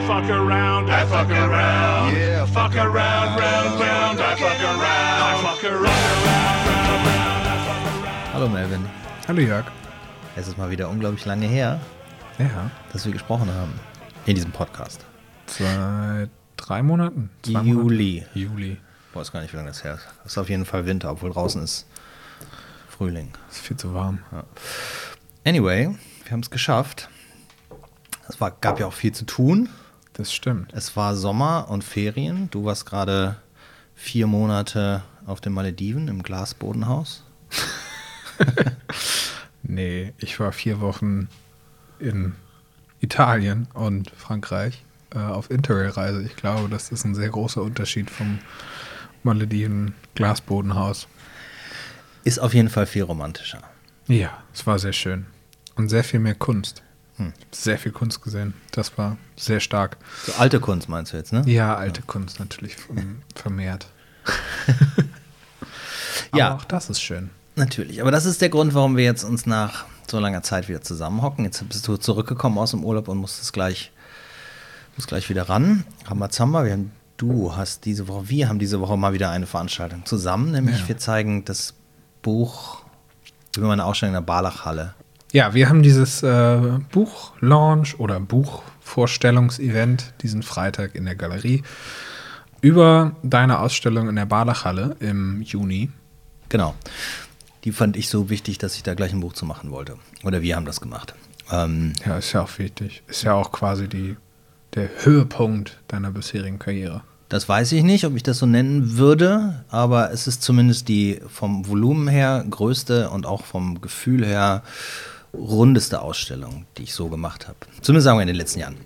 around, fuck around, I fuck around. Yeah, fuck around, round, round, I fuck around. I fuck around, round, round, round, I fuck around. Hallo Melvin. Hallo Jörg. Es ist mal wieder unglaublich lange her, Ja, dass wir gesprochen haben. In diesem Podcast. seit drei Monaten? Zwei Juli. Monate? Juli. Ich weiß gar nicht, wie lange das her ist. Es ist auf jeden Fall Winter, obwohl draußen ist Frühling. Ist viel zu warm. Anyway, wir haben es geschafft. Es war, gab ja auch viel zu tun. Das stimmt. Es war Sommer und Ferien. Du warst gerade vier Monate auf den Malediven im Glasbodenhaus. Nee, ich war vier Wochen in Italien und Frankreich äh, auf Interrail-Reise. Ich glaube, das ist ein sehr großer Unterschied vom Malediven Glasbodenhaus. Ist auf jeden Fall viel romantischer. Ja, es war sehr schön. Und sehr viel mehr Kunst. Hm. Sehr viel Kunst gesehen. Das war sehr stark. So alte Kunst meinst du jetzt, ne? Ja, alte Kunst natürlich vermehrt. Ja. Auch das ist schön. Natürlich, aber das ist der Grund, warum wir jetzt uns nach so langer Zeit wieder zusammenhocken. Jetzt bist du zurückgekommen aus dem Urlaub und musstest gleich, musst gleich wieder ran. Ramazamba, wir haben, du hast diese Woche, wir haben diese Woche mal wieder eine Veranstaltung zusammen, nämlich Ja. wir zeigen das Buch über meine Ausstellung in der Barlachhalle. Ja, wir haben dieses äh, Buchlaunch oder Buchvorstellungsevent diesen Freitag in der Galerie über deine Ausstellung in der Barlachhalle im Juni. Genau. Die fand ich so wichtig, dass ich da gleich ein Buch zu machen wollte. Oder wir haben das gemacht. Ähm, Ja, ist ja auch wichtig. Ist ja auch quasi die, der Höhepunkt deiner bisherigen Karriere. Das weiß ich nicht, ob ich das so nennen würde, aber es ist zumindest die vom Volumen her größte und auch vom Gefühl her rundeste Ausstellung, die ich so gemacht habe. Zumindest sagen wir in den letzten Jahren.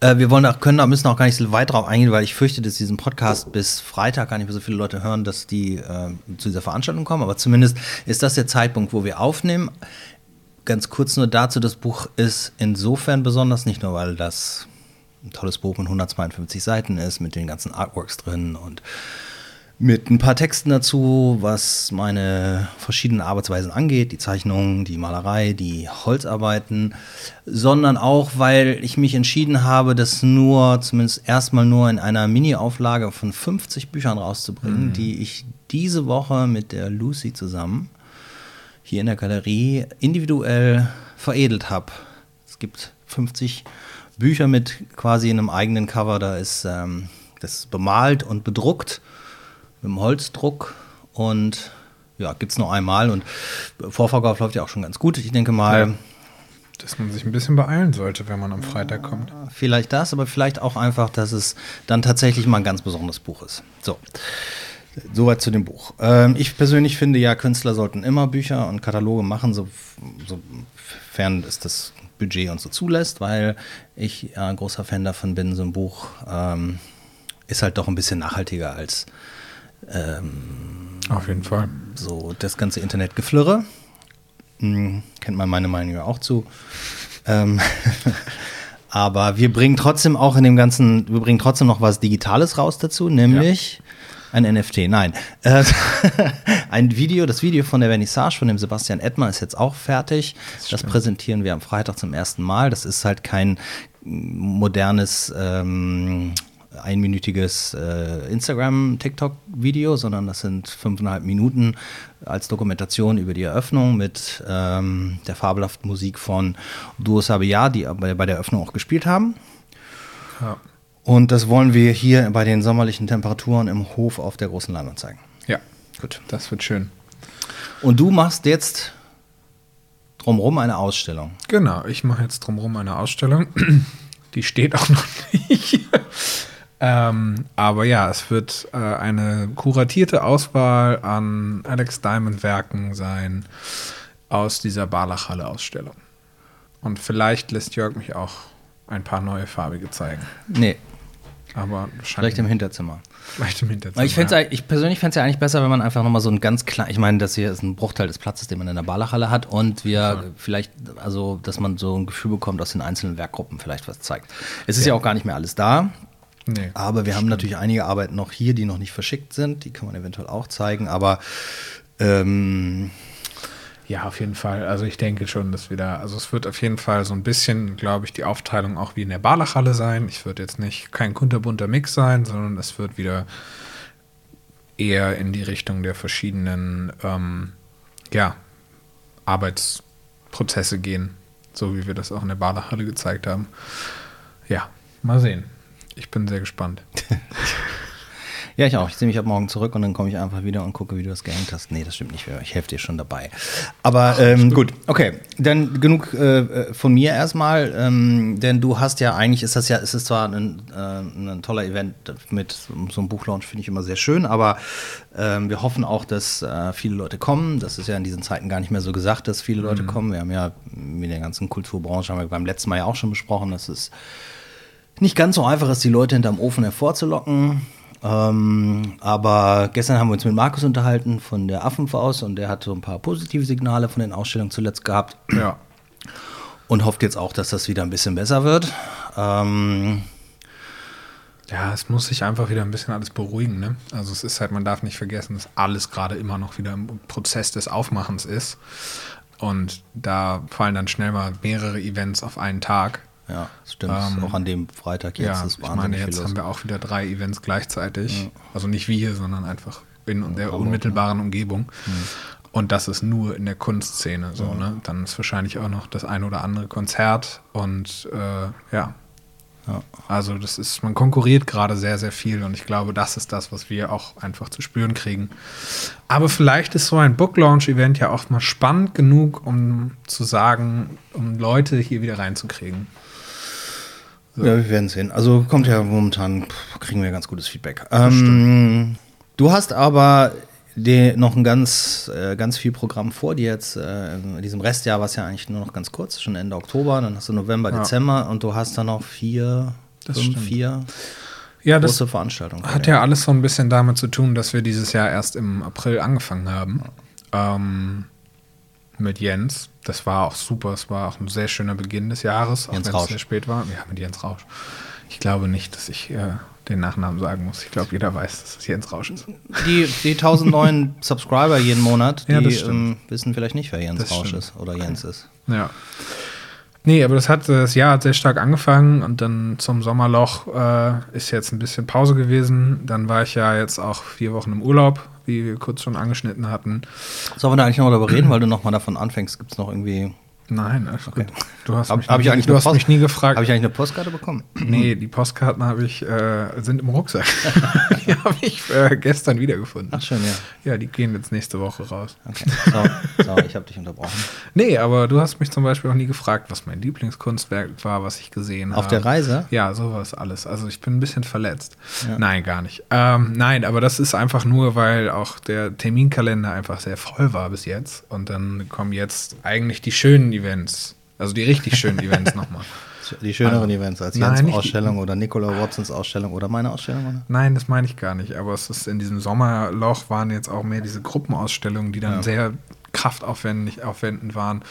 Äh, wir wollen auch, können, müssen auch gar nicht so weit drauf eingehen, weil ich fürchte, dass diesen Podcast bis Freitag gar nicht mehr so viele Leute hören, dass die äh, zu dieser Veranstaltung kommen. Aber zumindest ist das der Zeitpunkt, wo wir aufnehmen. Ganz kurz nur dazu, das Buch ist insofern besonders, nicht nur weil das ein tolles Buch mit 152 Seiten ist, mit den ganzen Artworks drin und mit ein paar Texten dazu, was meine verschiedenen Arbeitsweisen angeht, die Zeichnung, die Malerei, die Holzarbeiten, sondern auch, weil ich mich entschieden habe, das nur, zumindest erstmal nur in einer Mini-Auflage von 50 Büchern rauszubringen, die ich diese Woche mit der Lucy zusammen hier in der Galerie individuell veredelt habe. Es gibt 50 Bücher mit quasi einem eigenen Cover. Da ist ähm, das ist bemalt und bedruckt mit dem Holzdruck und ja, gibt es nur einmal und Vorverkauf läuft ja auch schon ganz gut. Ich denke mal, Dass man sich ein bisschen beeilen sollte, wenn man am Freitag kommt. vielleicht das, aber vielleicht auch einfach, dass es dann tatsächlich mal ein ganz besonderes Buch ist. So. Soweit zu dem Buch. Ähm, ich persönlich finde ja, Künstler sollten immer Bücher und Kataloge machen, so, sofern es das Budget und so zulässt, weil ich ja ein großer Fan davon bin, so ein Buch ähm, ist halt doch ein bisschen nachhaltiger als Auf jeden Fall. so das ganze Internetgeflirre. Hm, kennt man meine Meinung ja auch zu. Ähm, aber wir bringen trotzdem auch in dem ganzen, wir bringen trotzdem noch was Digitales raus dazu, nämlich ein NFT. Nein, äh, ein Video, das Video von der Vernissage von dem Sebastian Edmer ist jetzt auch fertig. Das, präsentieren wir am Freitag zum ersten Mal. Das ist halt kein modernes ähm, einminütiges äh, Instagram-TikTok-Video, sondern das sind fünfeinhalb Minuten als Dokumentation über die Eröffnung mit ähm, der fabelhaften Musik von Duo Sabia, die bei, bei der Eröffnung auch gespielt haben. Ja. Und das wollen wir hier bei den sommerlichen Temperaturen im Hof auf der großen Leinwand zeigen. ja, Gut. das wird schön. Und du machst jetzt drumherum eine Ausstellung. Genau, ich mache jetzt drumherum eine Ausstellung. Die steht auch noch nicht. Ähm, aber ja, es wird äh, eine kuratierte Auswahl an Alex Diamond Werken sein aus dieser Barlachhalle-Ausstellung. Und vielleicht lässt Jörg mich auch ein paar neue farbige zeigen. Nee, Aber vielleicht im Hinterzimmer. vielleicht im Hinterzimmer. Ich, ja. ich persönlich fände es ja eigentlich besser, wenn man einfach nochmal so ein ganz klein, ich meine, das hier ist ein Bruchteil des Platzes, den man in der Barlachhalle hat und wir vielleicht, also, dass man so ein Gefühl bekommt, aus den einzelnen Werkgruppen vielleicht was zeigt. Es ist ja, auch gar nicht mehr alles da, Nee. aber wir haben natürlich einige Arbeiten noch hier, die noch nicht verschickt sind, die kann man eventuell auch zeigen, aber ähm, Ja, auf jeden Fall. Also ich denke schon, dass wir da, also es wird auf jeden Fall so ein bisschen, glaube ich, die Aufteilung auch wie in der Barlachhalle sein. Ich würde jetzt nicht kein kunterbunter Mix sein, sondern es wird wieder eher in die Richtung der verschiedenen ähm, ja, Arbeitsprozesse gehen, so wie wir das auch in der Barlachhalle gezeigt haben. Ja, mal sehen. Ich bin sehr gespannt. Ja, ich auch. Ich sehe mich ab morgen zurück und dann komme ich einfach wieder und gucke, wie du das gehängt hast. Nee, das stimmt nicht. Ich helfe dir schon dabei. Aber ähm, gut, okay. Dann genug äh, von mir erstmal. Ähm, denn du hast ja eigentlich, ist das ja, ist es zwar ein, äh, ein toller Event mit so einem Buchlaunch, finde ich immer sehr schön, aber ähm, wir hoffen auch, dass äh, viele Leute kommen. Das ist ja in diesen Zeiten gar nicht mehr so gesagt, dass viele Leute kommen. Wir haben ja mit der ganzen Kulturbranche, haben wir beim letzten Mal ja auch schon besprochen, dass es nicht ganz so einfach ist, die Leute hinterm Ofen hervorzulocken. Ähm, aber gestern haben wir uns mit Markus unterhalten von der Affenfaust und der hat so ein paar positive Signale von den Ausstellungen zuletzt gehabt Ja. und hofft jetzt auch, dass das wieder ein bisschen besser wird. Ähm, Ja, es muss sich einfach wieder ein bisschen alles beruhigen. Ne? Also es ist halt, man darf nicht vergessen, dass alles gerade immer noch wieder im Prozess des Aufmachens ist. Und da fallen dann schnell mal mehrere Events auf einen Tag. Ja, das stimmt. Ähm, auch an dem Freitag jetzt ja, ist ich meine, wahnsinnig jetzt haben wir auch wieder drei Events gleichzeitig. Ja. Also nicht wir, sondern einfach in der Hamburg, unmittelbaren Umgebung. Und das ist nur in der Kunstszene so, ne? Dann ist wahrscheinlich auch noch das ein oder andere Konzert und äh, ja. Ja. Also das ist, man konkurriert gerade sehr, sehr viel und ich glaube, das ist das, was wir auch einfach zu spüren kriegen. Aber vielleicht ist so ein Book Launch Event ja auch mal spannend genug, um zu sagen, um Leute hier wieder reinzukriegen. Ja, wir werden sehen. Also kommt ja momentan, pff, kriegen wir ganz gutes Feedback. Ähm, du hast aber noch ein ganz, äh, ganz viel Programm vor dir jetzt äh, in diesem Restjahr, was ja eigentlich nur noch ganz kurz, schon Ende Oktober, dann hast du November, Ja. Dezember und du hast dann noch vier, Das fünf, stimmt. vier Ja, das große Veranstaltungen. Hat ja alles so ein bisschen damit zu tun, dass wir dieses Jahr erst im April angefangen haben. Ähm, mit Jens. Das war auch super. Es war auch ein sehr schöner Beginn des Jahres, auch Jens wenn Rausch. es sehr spät war. Ja, mit Jens Rausch. Ich glaube nicht, dass ich äh, den Nachnamen sagen muss. Ich glaube, jeder weiß, dass es Jens Rausch ist. Die, die 1000 neuen Subscriber jeden Monat, die Ja, ähm, wissen vielleicht nicht, wer Jens Das Rausch stimmt. ist oder Jens ist. Ja. Nee, aber das hat das Jahr hat sehr stark angefangen und dann zum Sommerloch äh, ist jetzt ein bisschen Pause gewesen. Dann war ich ja jetzt auch vier Wochen im Urlaub, wie wir kurz schon angeschnitten hatten. Sollen wir da eigentlich noch darüber reden, weil du noch mal davon anfängst? Gibt es noch irgendwie. Nein, alles gut. Du hast, Hab- mich, hab ich nie- eigentlich du hast mich nie gefragt. Habe ich eigentlich eine Postkarte bekommen? nee, die Postkarten habe ich, äh, sind im Rucksack. die habe ich äh, gestern wiedergefunden. Ach, schön, ja. Ja, die gehen jetzt nächste Woche raus. Okay. Sorry, sorry ich habe dich unterbrochen. Nee, aber du hast mich zum Beispiel auch nie gefragt, was mein Lieblingskunstwerk war, was ich gesehen habe. Auf der Reise? Ja, sowas alles. Also ich bin ein bisschen verletzt. Ja. Nein, gar nicht. Ähm, nein, aber das ist einfach nur, weil auch der Terminkalender einfach sehr voll war bis jetzt. Und dann kommen jetzt eigentlich die schönen Events. Also die richtig schönen Events nochmal. Die schöneren Events als Jens Ausstellung oder Nicola Watsons Ausstellung oder meine Ausstellung, oder? Nein, das meine ich gar nicht. Aber es ist in diesem Sommerloch waren jetzt auch mehr diese Gruppenausstellungen, die dann Ja. sehr kraftaufwendig aufwendend waren.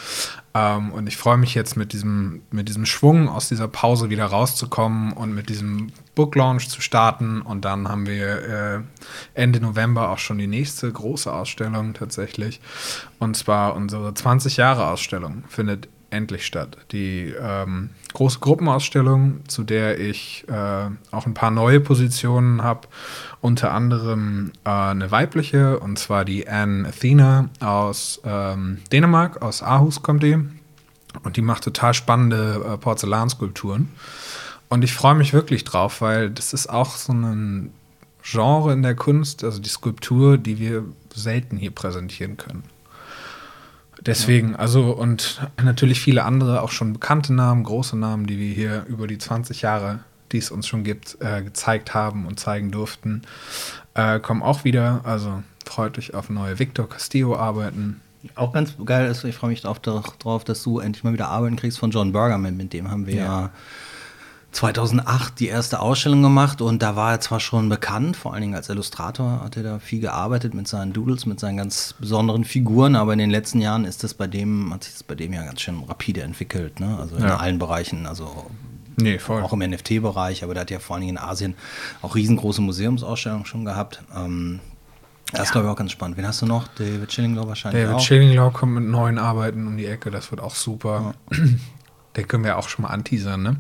Ähm, und ich freue mich jetzt mit diesem, mit diesem Schwung aus dieser Pause wieder rauszukommen und mit diesem Book Launch zu starten. Und dann haben wir äh, Ende November auch schon die nächste große Ausstellung tatsächlich. Und zwar unsere 20 Jahre Ausstellung findet endlich statt. Die ähm, große Gruppenausstellung, zu der ich äh, auch ein paar neue Positionen habe. Unter anderem äh, eine weibliche, und zwar die Anne Athena aus ähm, Dänemark, aus Aarhus kommt die. Und die macht total spannende äh, Porzellanskulpturen. Und ich freue mich wirklich drauf, weil das ist auch so ein Genre in der Kunst, also die Skulptur, die wir selten hier präsentieren können. Deswegen, also und natürlich viele andere, auch schon bekannte Namen, große Namen, die wir hier über die 20 Jahre, die es uns schon gibt, äh, gezeigt haben und zeigen durften, äh, kommen auch wieder. Also freut euch auf neue Victor Castillo-Arbeiten. Auch ganz geil ist, ich freue mich drauf, drauf, dass du endlich mal wieder Arbeiten kriegst von John Bergerman. Mit dem haben wir Ja. ja 2008 die erste Ausstellung gemacht und da war er zwar schon bekannt, vor allen Dingen als Illustrator hat er da viel gearbeitet mit seinen Doodles, mit seinen ganz besonderen Figuren, aber in den letzten Jahren ist das bei dem, hat sich das bei dem ja ganz schön rapide entwickelt, ne? Also in Ja. allen Bereichen, also Nee, auch im NFT-Bereich, aber der hat ja vor allen Dingen in Asien auch riesengroße Museumsausstellungen schon gehabt. Ähm, Das ist, glaube ich, auch ganz spannend. Wen hast du noch? David Schillinglaw wahrscheinlich David auch. Schillinglaw kommt mit neuen Arbeiten um die Ecke, das wird auch super. Den können wir auch schon mal anteasern, ne?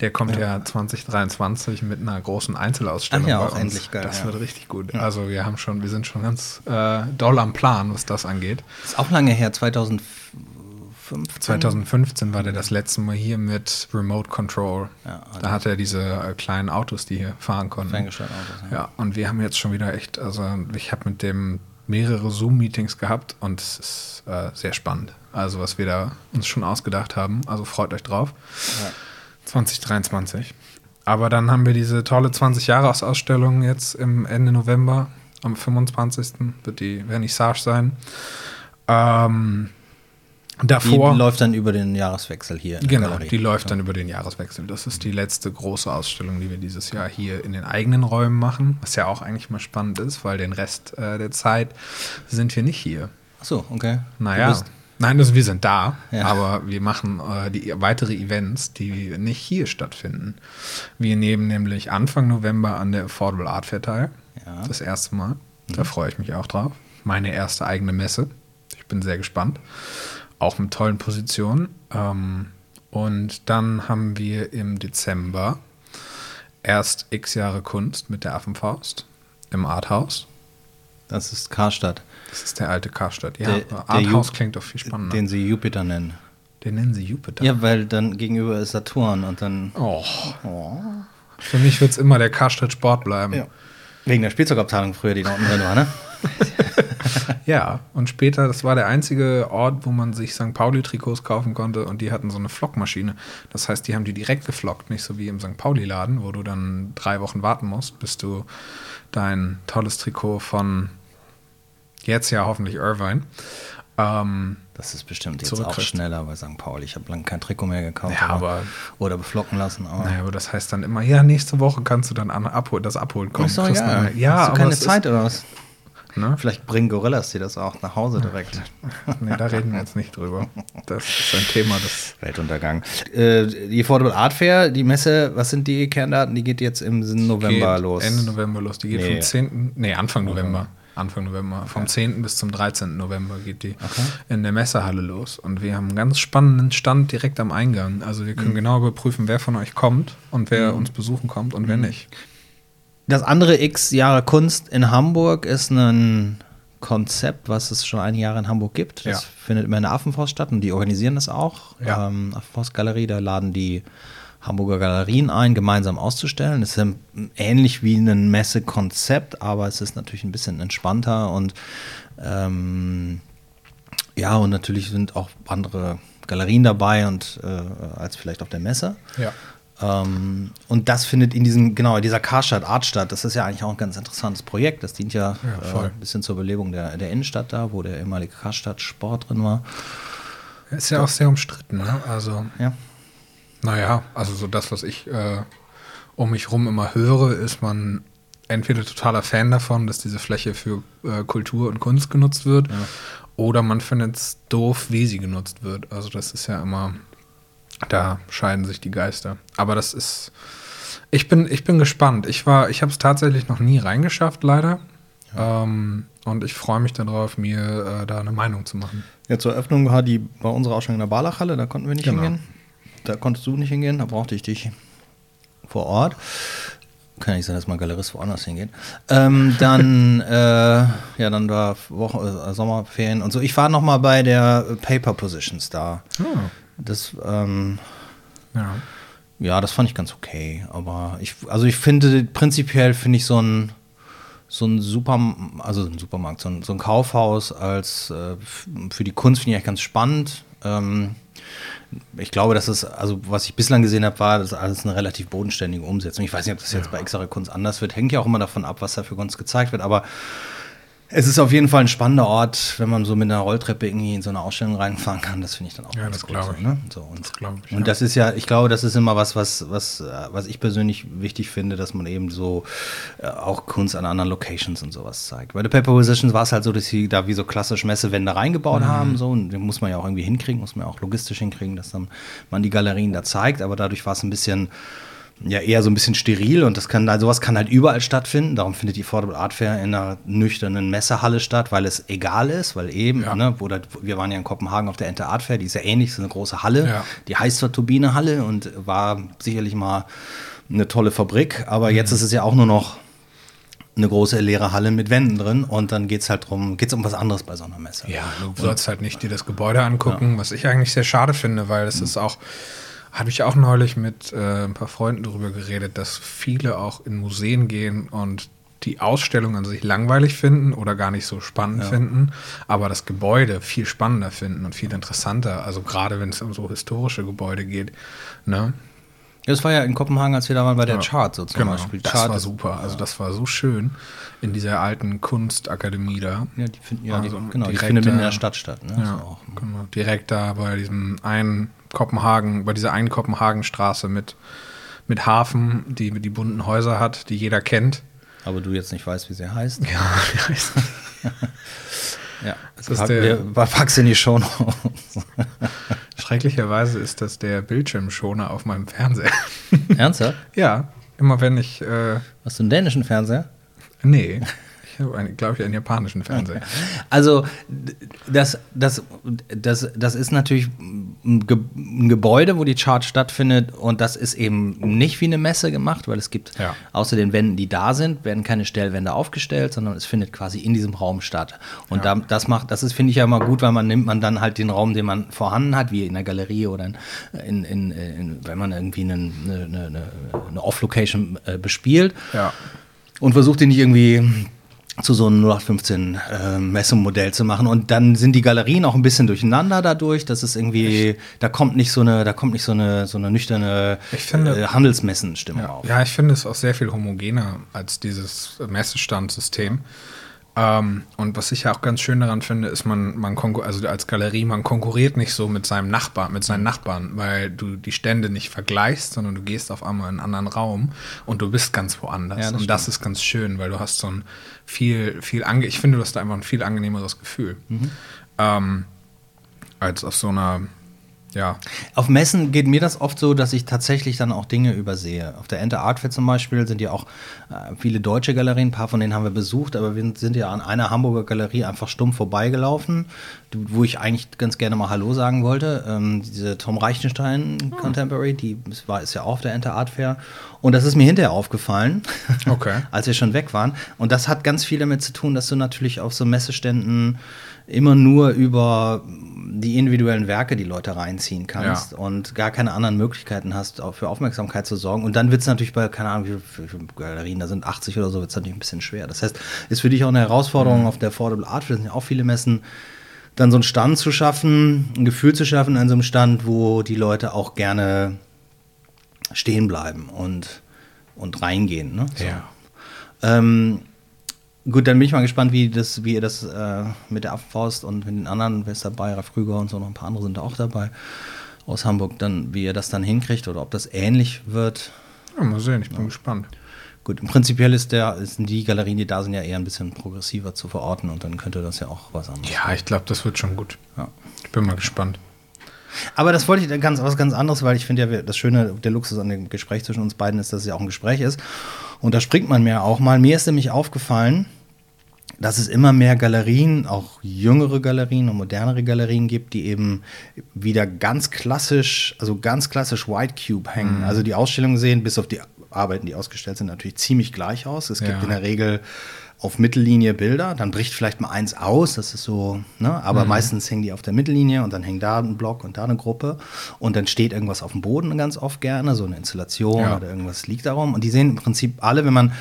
Der kommt ja, 2023 mit einer großen Einzelausstellung Ach ja, bei auch uns. endlich geil, Das ja. wird richtig gut. Also wir haben schon, wir sind schon ganz äh, doll am Plan, was das angeht. ist auch lange her, 2015. 2015 war der das letzte Mal hier mit Remote Control. Ja, also da hat er diese äh, kleinen Autos, die hier fahren konnten. Autos, ja. Ja, und wir haben jetzt schon wieder echt, also ich habe mit dem mehrere Zoom-Meetings gehabt und es ist äh, sehr spannend. Also was wir da uns schon ausgedacht haben. Also freut euch drauf. 2023. Aber dann haben wir diese tolle 20-Jahres-Ausstellung jetzt im Ende November. Am 25. wird die Vernissage sein. Ähm, Die davor. läuft dann über den Jahreswechsel hier. in Genau, Galerie. die läuft dann über den Jahreswechsel. Das ist die letzte große Ausstellung, die wir dieses Jahr hier in den eigenen Räumen machen, was ja auch eigentlich mal spannend ist, weil den Rest äh, der Zeit sind wir nicht hier. Ach so, okay. Naja, nein, also wir sind da, Ja. aber wir machen äh, die weitere Events, die nicht hier stattfinden. Wir nehmen nämlich Anfang November an der Affordable Art Fair teil. Ja. Mhm. Das erste Mal. Da freue ich mich auch drauf. Meine erste eigene Messe. Ich bin sehr gespannt. Auch mit tollen Positionen. Ähm, und dann haben wir im Dezember erst x Jahre Kunst mit der Affenfaust im Arthouse. Das ist Karstadt, Das ist der alte Karstadt. Ja, Der- der Arthouse Ju- klingt doch viel spannender. den sie Jupiter nennen. Den nennen sie Jupiter. Ja, weil dann gegenüber ist Saturn und dann. Oh. Für mich wird es immer der Karstadt Sport bleiben. Ja. Wegen der Spielzeugabteilung früher, die da unten drin war, ne? Ja, und später, das war der einzige Ort, wo man sich St. Pauli-Trikots kaufen konnte und die hatten so eine Flockmaschine. Das heißt, die haben die direkt geflockt, nicht so wie im St. Pauli-Laden, wo du dann drei Wochen warten musst, bis du dein tolles Trikot von jetzt ja hoffentlich Irvine. Ähm, Das ist bestimmt jetzt auch schneller bei St. Pauli. Ich habe lange kein Trikot mehr gekauft. Ja, aber- Oder beflocken lassen. Aber naja, aber das heißt dann immer, ja, nächste Woche kannst du dann an, abhol, das abholen kommen. ist doch eine- Ja, Hast du aber keine Zeit oder was? Ne? Vielleicht bringen Gorillas dir das auch nach Hause direkt. Nee, da reden wir jetzt nicht drüber. Das ist ein Thema, das Weltuntergang. Äh, die Affordable Art Fair, die Messe, was sind die Kerndaten? Die geht jetzt im November los. Ende November los. Die geht Nee. vom 10. Nee, Anfang November. Anfang November. Vom 10. bis zum 13. November geht die in der Messehalle los. Und wir haben einen ganz spannenden Stand direkt am Eingang. Also wir können Mhm. genau überprüfen, wer von euch kommt und wer uns besuchen kommt und Mhm. wer nicht. Das andere X Jahre Kunst in Hamburg ist ein Konzept, was es schon einige Jahre in Hamburg gibt. Das Ja. findet immer in der Affenforst statt und die organisieren das auch. Ja. Ähm, Affenforst Galerie, da laden die Hamburger Galerien ein, gemeinsam auszustellen. Das ist ähnlich wie ein Messekonzept, aber es ist natürlich ein bisschen entspannter und ähm, ja, und natürlich sind auch andere Galerien dabei und äh, als vielleicht auf der Messe. Ja. Ähm, und das findet in diesem, genau, in dieser Karstadt Art statt. Das ist ja eigentlich auch ein ganz interessantes Projekt. Das dient ja, Ja, äh, ein bisschen zur Belebung der, der Innenstadt da, wo der ehemalige Karstadt Sport drin war. Ist ja auch sehr umstritten. Ne? Also, Ja. naja, also so das, was ich äh, um mich rum immer höre, ist man entweder totaler Fan davon, dass diese Fläche für äh, Kultur und Kunst genutzt wird, oder man findet es doof, wie sie genutzt wird. Also das ist ja immer, da scheiden sich die Geister. Aber das ist, ich bin, ich bin gespannt. Ich war, ich habe es tatsächlich noch nie reingeschafft, leider. Ähm, und ich freue mich darauf, mir äh, da eine Meinung zu machen. Ja, zur Eröffnung war die bei unserer Ausstellung in der Barlachhalle, da konnten wir nicht Genau. hingehen. Da konntest du nicht hingehen, da brauchte ich dich vor Ort. Kann nicht sein, dass mal Galerist woanders hingeht. Ähm, dann, äh, ja, dann war Woche, äh, Sommerferien und so. Ich war noch mal bei der Paper Positions da. Das, ähm, Ja. ja, das fand ich ganz okay. Aber ich, also ich finde, prinzipiell finde ich so ein, so ein Super, also ein Supermarkt, so ein, so ein Kaufhaus als äh, für die Kunst finde ich eigentlich ganz spannend. Ähm, ich glaube, dass es, also was ich bislang gesehen habe, war das alles eine relativ bodenständige Umsetzung. Ich weiß nicht, ob das jetzt bei Xare Kunst anders wird. Hängt ja auch immer davon ab, was da für Kunst gezeigt wird. Aber es ist auf jeden Fall ein spannender Ort, wenn man so mit einer Rolltreppe irgendwie in so eine Ausstellung reinfahren kann. Das finde ich dann auch Ja, ganz das gut glaube so, ich. Ne? So, und glaube ich, und ja. das ist ja, ich glaube, das ist immer was, was, was, äh, was ich persönlich wichtig finde, dass man eben so äh, auch Kunst an anderen Locations und sowas zeigt. Bei der Paper Positions war es halt so, dass sie da wie so klassisch Messewände reingebaut Mhm. haben, so, und den muss man ja auch irgendwie hinkriegen, muss man ja auch logistisch hinkriegen, dass dann man die Galerien da zeigt, aber dadurch war es ein bisschen ja eher so ein bisschen steril und das kann sowas kann halt überall stattfinden. Darum findet die Affordable Art Fair in einer nüchternen Messehalle statt, weil es egal ist, weil eben, Ja. ne, oder wir waren ja in Kopenhagen auf der Ente Art Fair, die ist ja ähnlich, ist eine große Halle, Ja. die heißt zwar Turbinehalle und war sicherlich mal eine tolle Fabrik, aber jetzt Mhm. ist es ja auch nur noch eine große leere Halle mit Wänden drin und dann geht es halt drum, geht es um was anderes bei so einer Messe. Ja, du sollst halt nicht dir das Gebäude angucken, was ich eigentlich sehr schade finde, weil es ist auch, habe ich auch neulich mit äh, ein paar Freunden darüber geredet, dass viele auch in Museen gehen und die Ausstellung an sich langweilig finden oder gar nicht so spannend finden, aber das Gebäude viel spannender finden und viel interessanter. Also gerade wenn es um so historische Gebäude geht. Ne? Das war ja in Kopenhagen, als wir da waren bei der Ja, Chart so zum genau. Beispiel. Das Chart war super. Also das war so schön in dieser alten Kunstakademie da. Ja, die finden, ja, Also die, genau, die direkt findet in der Stadt statt. Ne? Ja, So auch. genau. Direkt da bei diesem einen Kopenhagen, bei dieser einen Kopenhagenstraße mit, mit Hafen, die die bunten Häuser hat, die jeder kennt. Aber du jetzt nicht weißt, wie sie heißt. Ja, wie heißt Ja, Das ist der- wir, pack's in die Show Schrecklicherweise ist das der Bildschirmschoner auf meinem Fernseher. Ernsthaft? ja, immer wenn ich, äh, Hast du einen dänischen Fernseher? nee, ich habe, glaube ich, einen japanischen Fernseher. Also, das, das, das, das ist natürlich ein, Ge ein Gebäude, wo die Chart stattfindet und das ist eben nicht wie eine Messe gemacht, weil es gibt Ja. außer den Wänden, die da sind, werden keine Stellwände aufgestellt, sondern es findet quasi in diesem Raum statt. Und da, das macht, das ist, finde ich ja immer gut, weil man nimmt man dann halt den Raum, den man vorhanden hat, wie in der Galerie oder in, in, in, in wenn man irgendwie einen, eine, eine, eine Off-Location äh, bespielt Ja. und versucht ihn nicht irgendwie zu so einem 0815 äh, Messemodell zu machen und dann sind die Galerien auch ein bisschen durcheinander dadurch, dass es irgendwie da kommt nicht so eine da kommt nicht so eine so eine nüchterne Ich finde- äh, Handelsmessenstimmung Ja, auf. ja, ich finde es auch sehr viel homogener als dieses Messestandsystem. Ähm, und was ich ja auch ganz schön daran finde, ist, man, man also als Galerie, man konkurriert nicht so mit seinem Nachbarn, mit seinen Nachbarn, weil du die Stände nicht vergleichst, sondern du gehst auf einmal in einen anderen Raum und du bist ganz woanders. Ja, das und das ist ganz schön, weil du hast so ein viel, viel ange ich finde, du hast da einfach ein viel angenehmeres Gefühl. Ähm, als auf so einer, ja, Auf Messen geht mir das oft so, dass ich tatsächlich dann auch Dinge übersehe. Auf der Ente Art Fair zum Beispiel sind ja auch äh, viele deutsche Galerien, ein paar von denen haben wir besucht, aber wir sind ja an einer Hamburger Galerie einfach stumm vorbeigelaufen, wo ich eigentlich ganz gerne mal Hallo sagen wollte. Ähm, diese Tom Reichenstein Contemporary, die ist- war, ist ja auch auf der Ente Art Fair. Und das ist mir hinterher aufgefallen, Okay. als wir schon weg waren. Und das hat ganz viel damit zu tun, dass du natürlich auf so Messeständen immer nur über die individuellen Werke die Leute reinziehen kannst Ja. und gar keine anderen Möglichkeiten hast, auch für Aufmerksamkeit zu sorgen. Und dann wird es natürlich bei, keine Ahnung, wie viele, Galerien, da sind 80 oder so, wird es natürlich ein bisschen schwer. Das heißt, ist für dich auch eine Herausforderung Mhm. auf der Affordable Art, Fair, das sind ja auch viele Messen, dann so einen Stand zu schaffen, ein Gefühl zu schaffen an so einem Stand, wo die Leute auch gerne stehen bleiben und, und reingehen. Ne? So. Ja. Ähm, gut, dann bin ich mal gespannt, wie, das, wie ihr das äh, mit der Affenfaust und mit den anderen, wer ist dabei, Ralf Krüger und so, noch ein paar andere sind da auch dabei aus Hamburg, dann, wie ihr das dann hinkriegt oder ob das ähnlich wird. ja mal sehen, ich bin gespannt. Gut, im Prinzipiell ist der, sind die Galerien, die da sind, ja eher ein bisschen progressiver zu verorten und dann könnte das ja auch was anderes. Ja, ich glaube, das wird schon gut. Ja. Ich bin mal gespannt. Aber das wollte ich ganz was ganz anderes, weil ich finde ja, das Schöne, der Luxus an dem Gespräch zwischen uns beiden ist, dass es ja auch ein Gespräch ist. Und da springt man mir auch mal. Mir ist nämlich aufgefallen, dass es immer mehr Galerien, auch jüngere Galerien und modernere Galerien gibt, die eben wieder ganz klassisch, also ganz klassisch White Cube hängen. Also die Ausstellungen sehen, bis auf die Arbeiten, die ausgestellt sind, natürlich ziemlich gleich aus. Es gibt Ja. in der Regel auf Mittellinie Bilder, dann bricht vielleicht mal eins aus, das ist so, ne? aber meistens hängen die auf der Mittellinie und dann hängt da ein Block und da eine Gruppe und dann steht irgendwas auf dem Boden ganz oft gerne, so eine Installation Ja. oder irgendwas liegt darum und die sehen im Prinzip alle, wenn man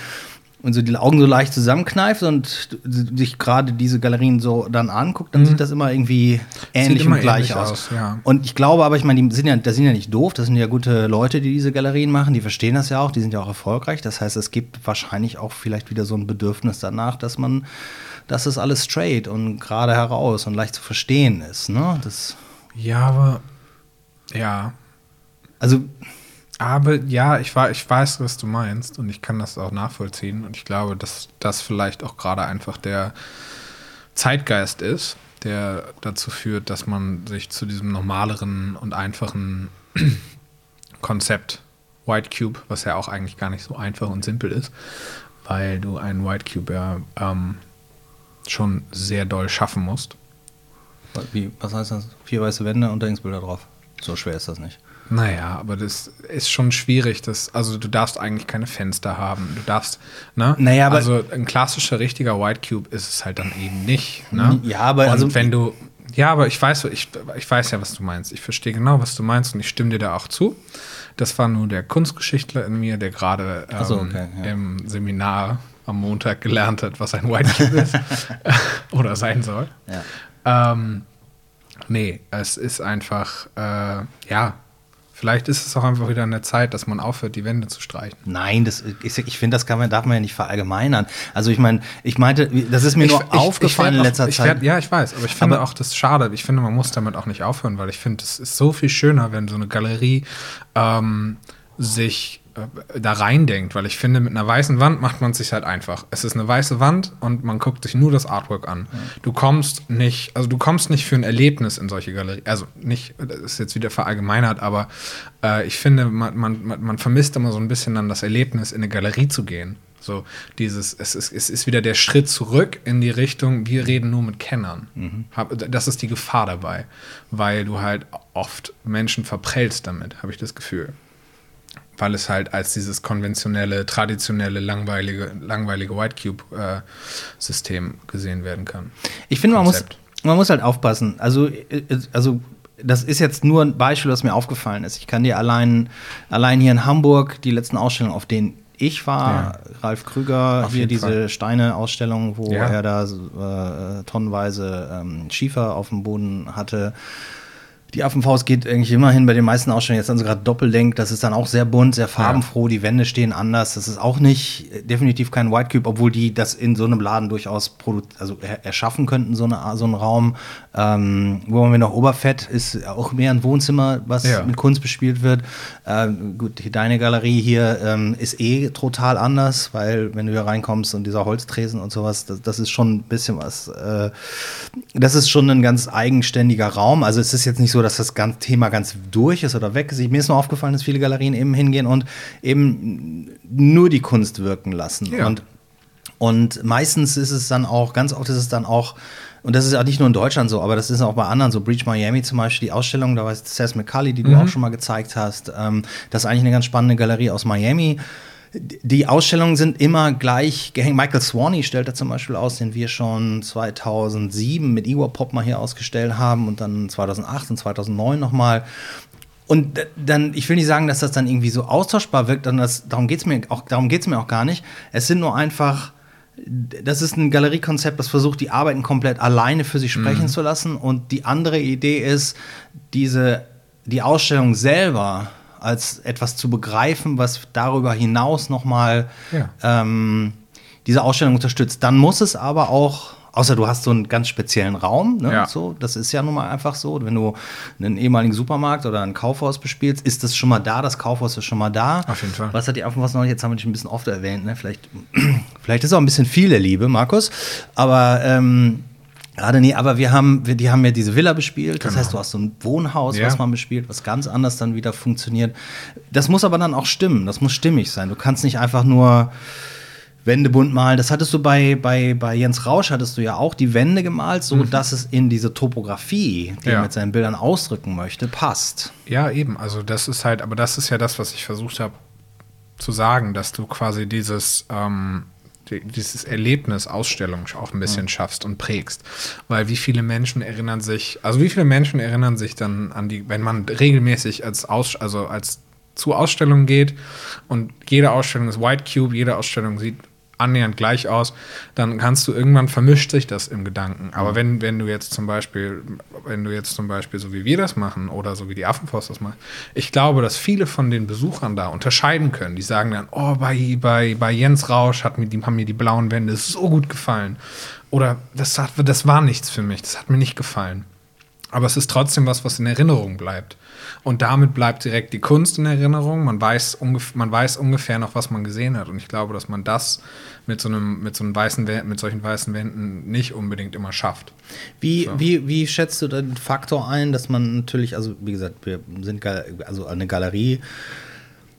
und so die Augen so leicht zusammenkneift und sich gerade diese Galerien so dann anguckt, dann sieht das immer irgendwie ähnlich Mhm. immer und gleich ähnlich aus. aus, ja. Und ich glaube aber, ich meine, die sind ja, das sind ja nicht doof, das sind ja gute Leute, die diese Galerien machen, die verstehen das ja auch, die sind ja auch erfolgreich. Das heißt, es gibt wahrscheinlich auch vielleicht wieder so ein Bedürfnis danach, dass man, dass es alles straight und gerade heraus und leicht zu verstehen ist. Ne? Das, Ja, aber ja, also aber ja, ich, war, ich weiß, was du meinst und ich kann das auch nachvollziehen und ich glaube, dass das vielleicht auch gerade einfach der Zeitgeist ist, der dazu führt, dass man sich zu diesem normaleren und einfachen Konzept White Cube, was ja auch eigentlich gar nicht so einfach und simpel ist, weil du einen White Cube ja ähm, schon sehr doll schaffen musst. Wie, was heißt das? Vier weiße Wände und Denkensbilder drauf. So schwer ist das nicht. Naja, aber das ist schon schwierig. Das, also du darfst eigentlich keine Fenster haben. Du darfst, ne? Naja, aber- also ein klassischer, richtiger White Cube ist es halt dann eben nicht. Ne? Ja, aber und also- wenn du. Ja, aber ich weiß, ich, ich weiß ja, was du meinst. Ich verstehe genau, was du meinst und ich stimme dir da auch zu. Das war nur der Kunstgeschichtler in mir, der gerade ähm, so, okay, ja. im Seminar am Montag gelernt hat, was ein White Cube ist. Oder sein soll. Ja. Ähm, nee, es ist einfach, äh, ja, vielleicht ist es auch einfach wieder eine Zeit, dass man aufhört, die Wände zu streichen. Nein, das ist, ich finde, das kann man, darf man ja nicht verallgemeinern. Also ich meine, ich meinte, das ist mir nur aufgefallen werd in letzter auch, ich Zeit. werd- ja, ich weiß, aber ich finde Aber- auch das schade. Ich finde, man muss damit auch nicht aufhören, weil ich finde, es ist so viel schöner, wenn so eine Galerie ähm, sich da reindenkt, weil ich finde, mit einer weißen Wand macht man es sich halt einfach. Es ist eine weiße Wand und man guckt sich nur das Artwork an. Du kommst nicht, also du kommst nicht für ein Erlebnis in solche Galerien. Also nicht, das ist jetzt wieder verallgemeinert, aber äh, ich finde, man, man, man, vermisst immer so ein bisschen dann das Erlebnis, in eine Galerie zu gehen. So dieses, es ist, es ist wieder der Schritt zurück in die Richtung, wir reden nur mit Kennern. Hab- Das ist die Gefahr dabei, weil du halt oft Menschen verprellst damit, habe ich das Gefühl weil es halt als dieses konventionelle, traditionelle, langweilige, langweilige White Cube-System gesehen werden kann. Ich finde, man muss, man muss halt aufpassen. Also, äh, also, das ist jetzt nur ein Beispiel, was mir aufgefallen ist. Ich kann dir allein, allein hier in Hamburg die letzten Ausstellungen, auf denen ich war, Ralf Krüger, Auf hier diese. Steine-Ausstellung, wo Ja. er da äh, tonnenweise ähm, Schiefer auf dem Boden hatte. Die Affenfaust geht eigentlich immerhin bei den meisten Ausstellungen jetzt dann sogar Doppeldenk. Das ist dann auch sehr bunt, sehr farbenfroh. Die Wände stehen anders. Das ist auch nicht äh, definitiv kein White Cube, obwohl die das in so einem Laden durchaus also er erschaffen könnten, so, eine, so einen Raum. Ähm, wo haben wir noch Oberfett? Ist auch mehr ein Wohnzimmer, was Ja. mit Kunst bespielt wird. Ähm, gut, deine Galerie hier ähm, ist eh total anders, weil wenn du hier reinkommst und dieser Holztresen und sowas, das, das ist schon ein bisschen was. Äh, das ist schon ein ganz eigenständiger Raum. Also es ist jetzt nicht so, dass das ganze Thema ganz durch ist oder weg ist. Mir ist nur aufgefallen, dass viele Galerien eben hingehen und eben nur die Kunst wirken lassen. Ja. Und und meistens ist es dann auch, ganz oft ist es dann auch, und das ist auch nicht nur in Deutschland so, aber das ist auch bei anderen, so Breach Miami zum Beispiel, die Ausstellung, da war es Seth McCulley, die du auch schon mal gezeigt hast. Ähm, das ist eigentlich eine ganz spannende Galerie aus Miami. Die Ausstellungen sind immer gleich gehängt. Michael Swaney stellt da zum Beispiel aus, den wir schon 2007 mit Igor Pop mal hier ausgestellt haben und dann 2008 und 2009 nochmal. Und dann, ich will nicht sagen, dass das dann irgendwie so austauschbar wirkt, dann das, darum geht es mir, auch- darum geht's mir auch gar nicht. Es sind nur einfach, das ist ein Galeriekonzept, das versucht, die Arbeiten komplett alleine für sich sprechen zu lassen. Und die andere Idee ist, diese, die Ausstellung selber als etwas zu begreifen, was darüber hinaus nochmal Ja. ähm, diese Ausstellung unterstützt. Dann muss es aber auch, außer du hast so einen ganz speziellen Raum, ne, Ja. so, das ist ja nun mal einfach so. Wenn du einen ehemaligen Supermarkt oder ein Kaufhaus bespielst, ist das schon mal da, das Kaufhaus ist schon mal da. Auf jeden Fall. Was hat die Affenfaust noch? Jetzt haben wir dich ein bisschen oft erwähnt, ne? Vielleicht, vielleicht ist auch ein bisschen viel der Liebe, Markus. Aber ähm, Gerade nee, aber wir haben, wir, die haben ja diese Villa bespielt. Das Genau. heißt, du hast so ein Wohnhaus, Ja. was man bespielt, was ganz anders dann wieder funktioniert. Das muss aber dann auch stimmen. Das muss stimmig sein. Du kannst nicht einfach nur Wände bunt malen. Das hattest du bei, bei, bei Jens Rausch, hattest du ja auch die Wände gemalt, so dass es in diese Topografie, die Mhm. Ja. er mit seinen Bildern ausdrücken möchte, passt. Ja, eben. Also das ist halt, aber das ist ja das, was ich versucht habe zu sagen, dass du quasi dieses, ähm, dieses Erlebnis Ausstellung auch ein bisschen schaffst und prägst. Weil wie viele Menschen erinnern sich, also wie viele Menschen erinnern sich dann an die, wenn man regelmäßig als Aus, also als zu Ausstellungen geht und jede Ausstellung ist White Cube, jede Ausstellung sieht annähernd gleich aus, dann kannst du irgendwann vermischt sich das im Gedanken. Aber wenn, wenn du jetzt zum Beispiel, wenn du jetzt zum Beispiel so wie wir das machen oder so wie die Affenpost das macht, ich glaube, dass viele von den Besuchern da unterscheiden können. Die sagen dann, oh, bei, bei, bei Jens Rausch hat mir die, haben mir die blauen Wände so gut gefallen. Oder das, hat, das war nichts für mich, das hat mir nicht gefallen. Aber es ist trotzdem was, was in Erinnerung bleibt. Und damit bleibt direkt die Kunst in Erinnerung. Man weiß, ungef man weiß ungefähr noch, was man gesehen hat. Und ich glaube, dass man das mit so einem, mit so einem weißen mit solchen weißen Wänden nicht unbedingt immer schafft. Wie, So. wie, wie schätzt du den Faktor ein, dass man natürlich, also wie gesagt, wir sind also eine Galerie,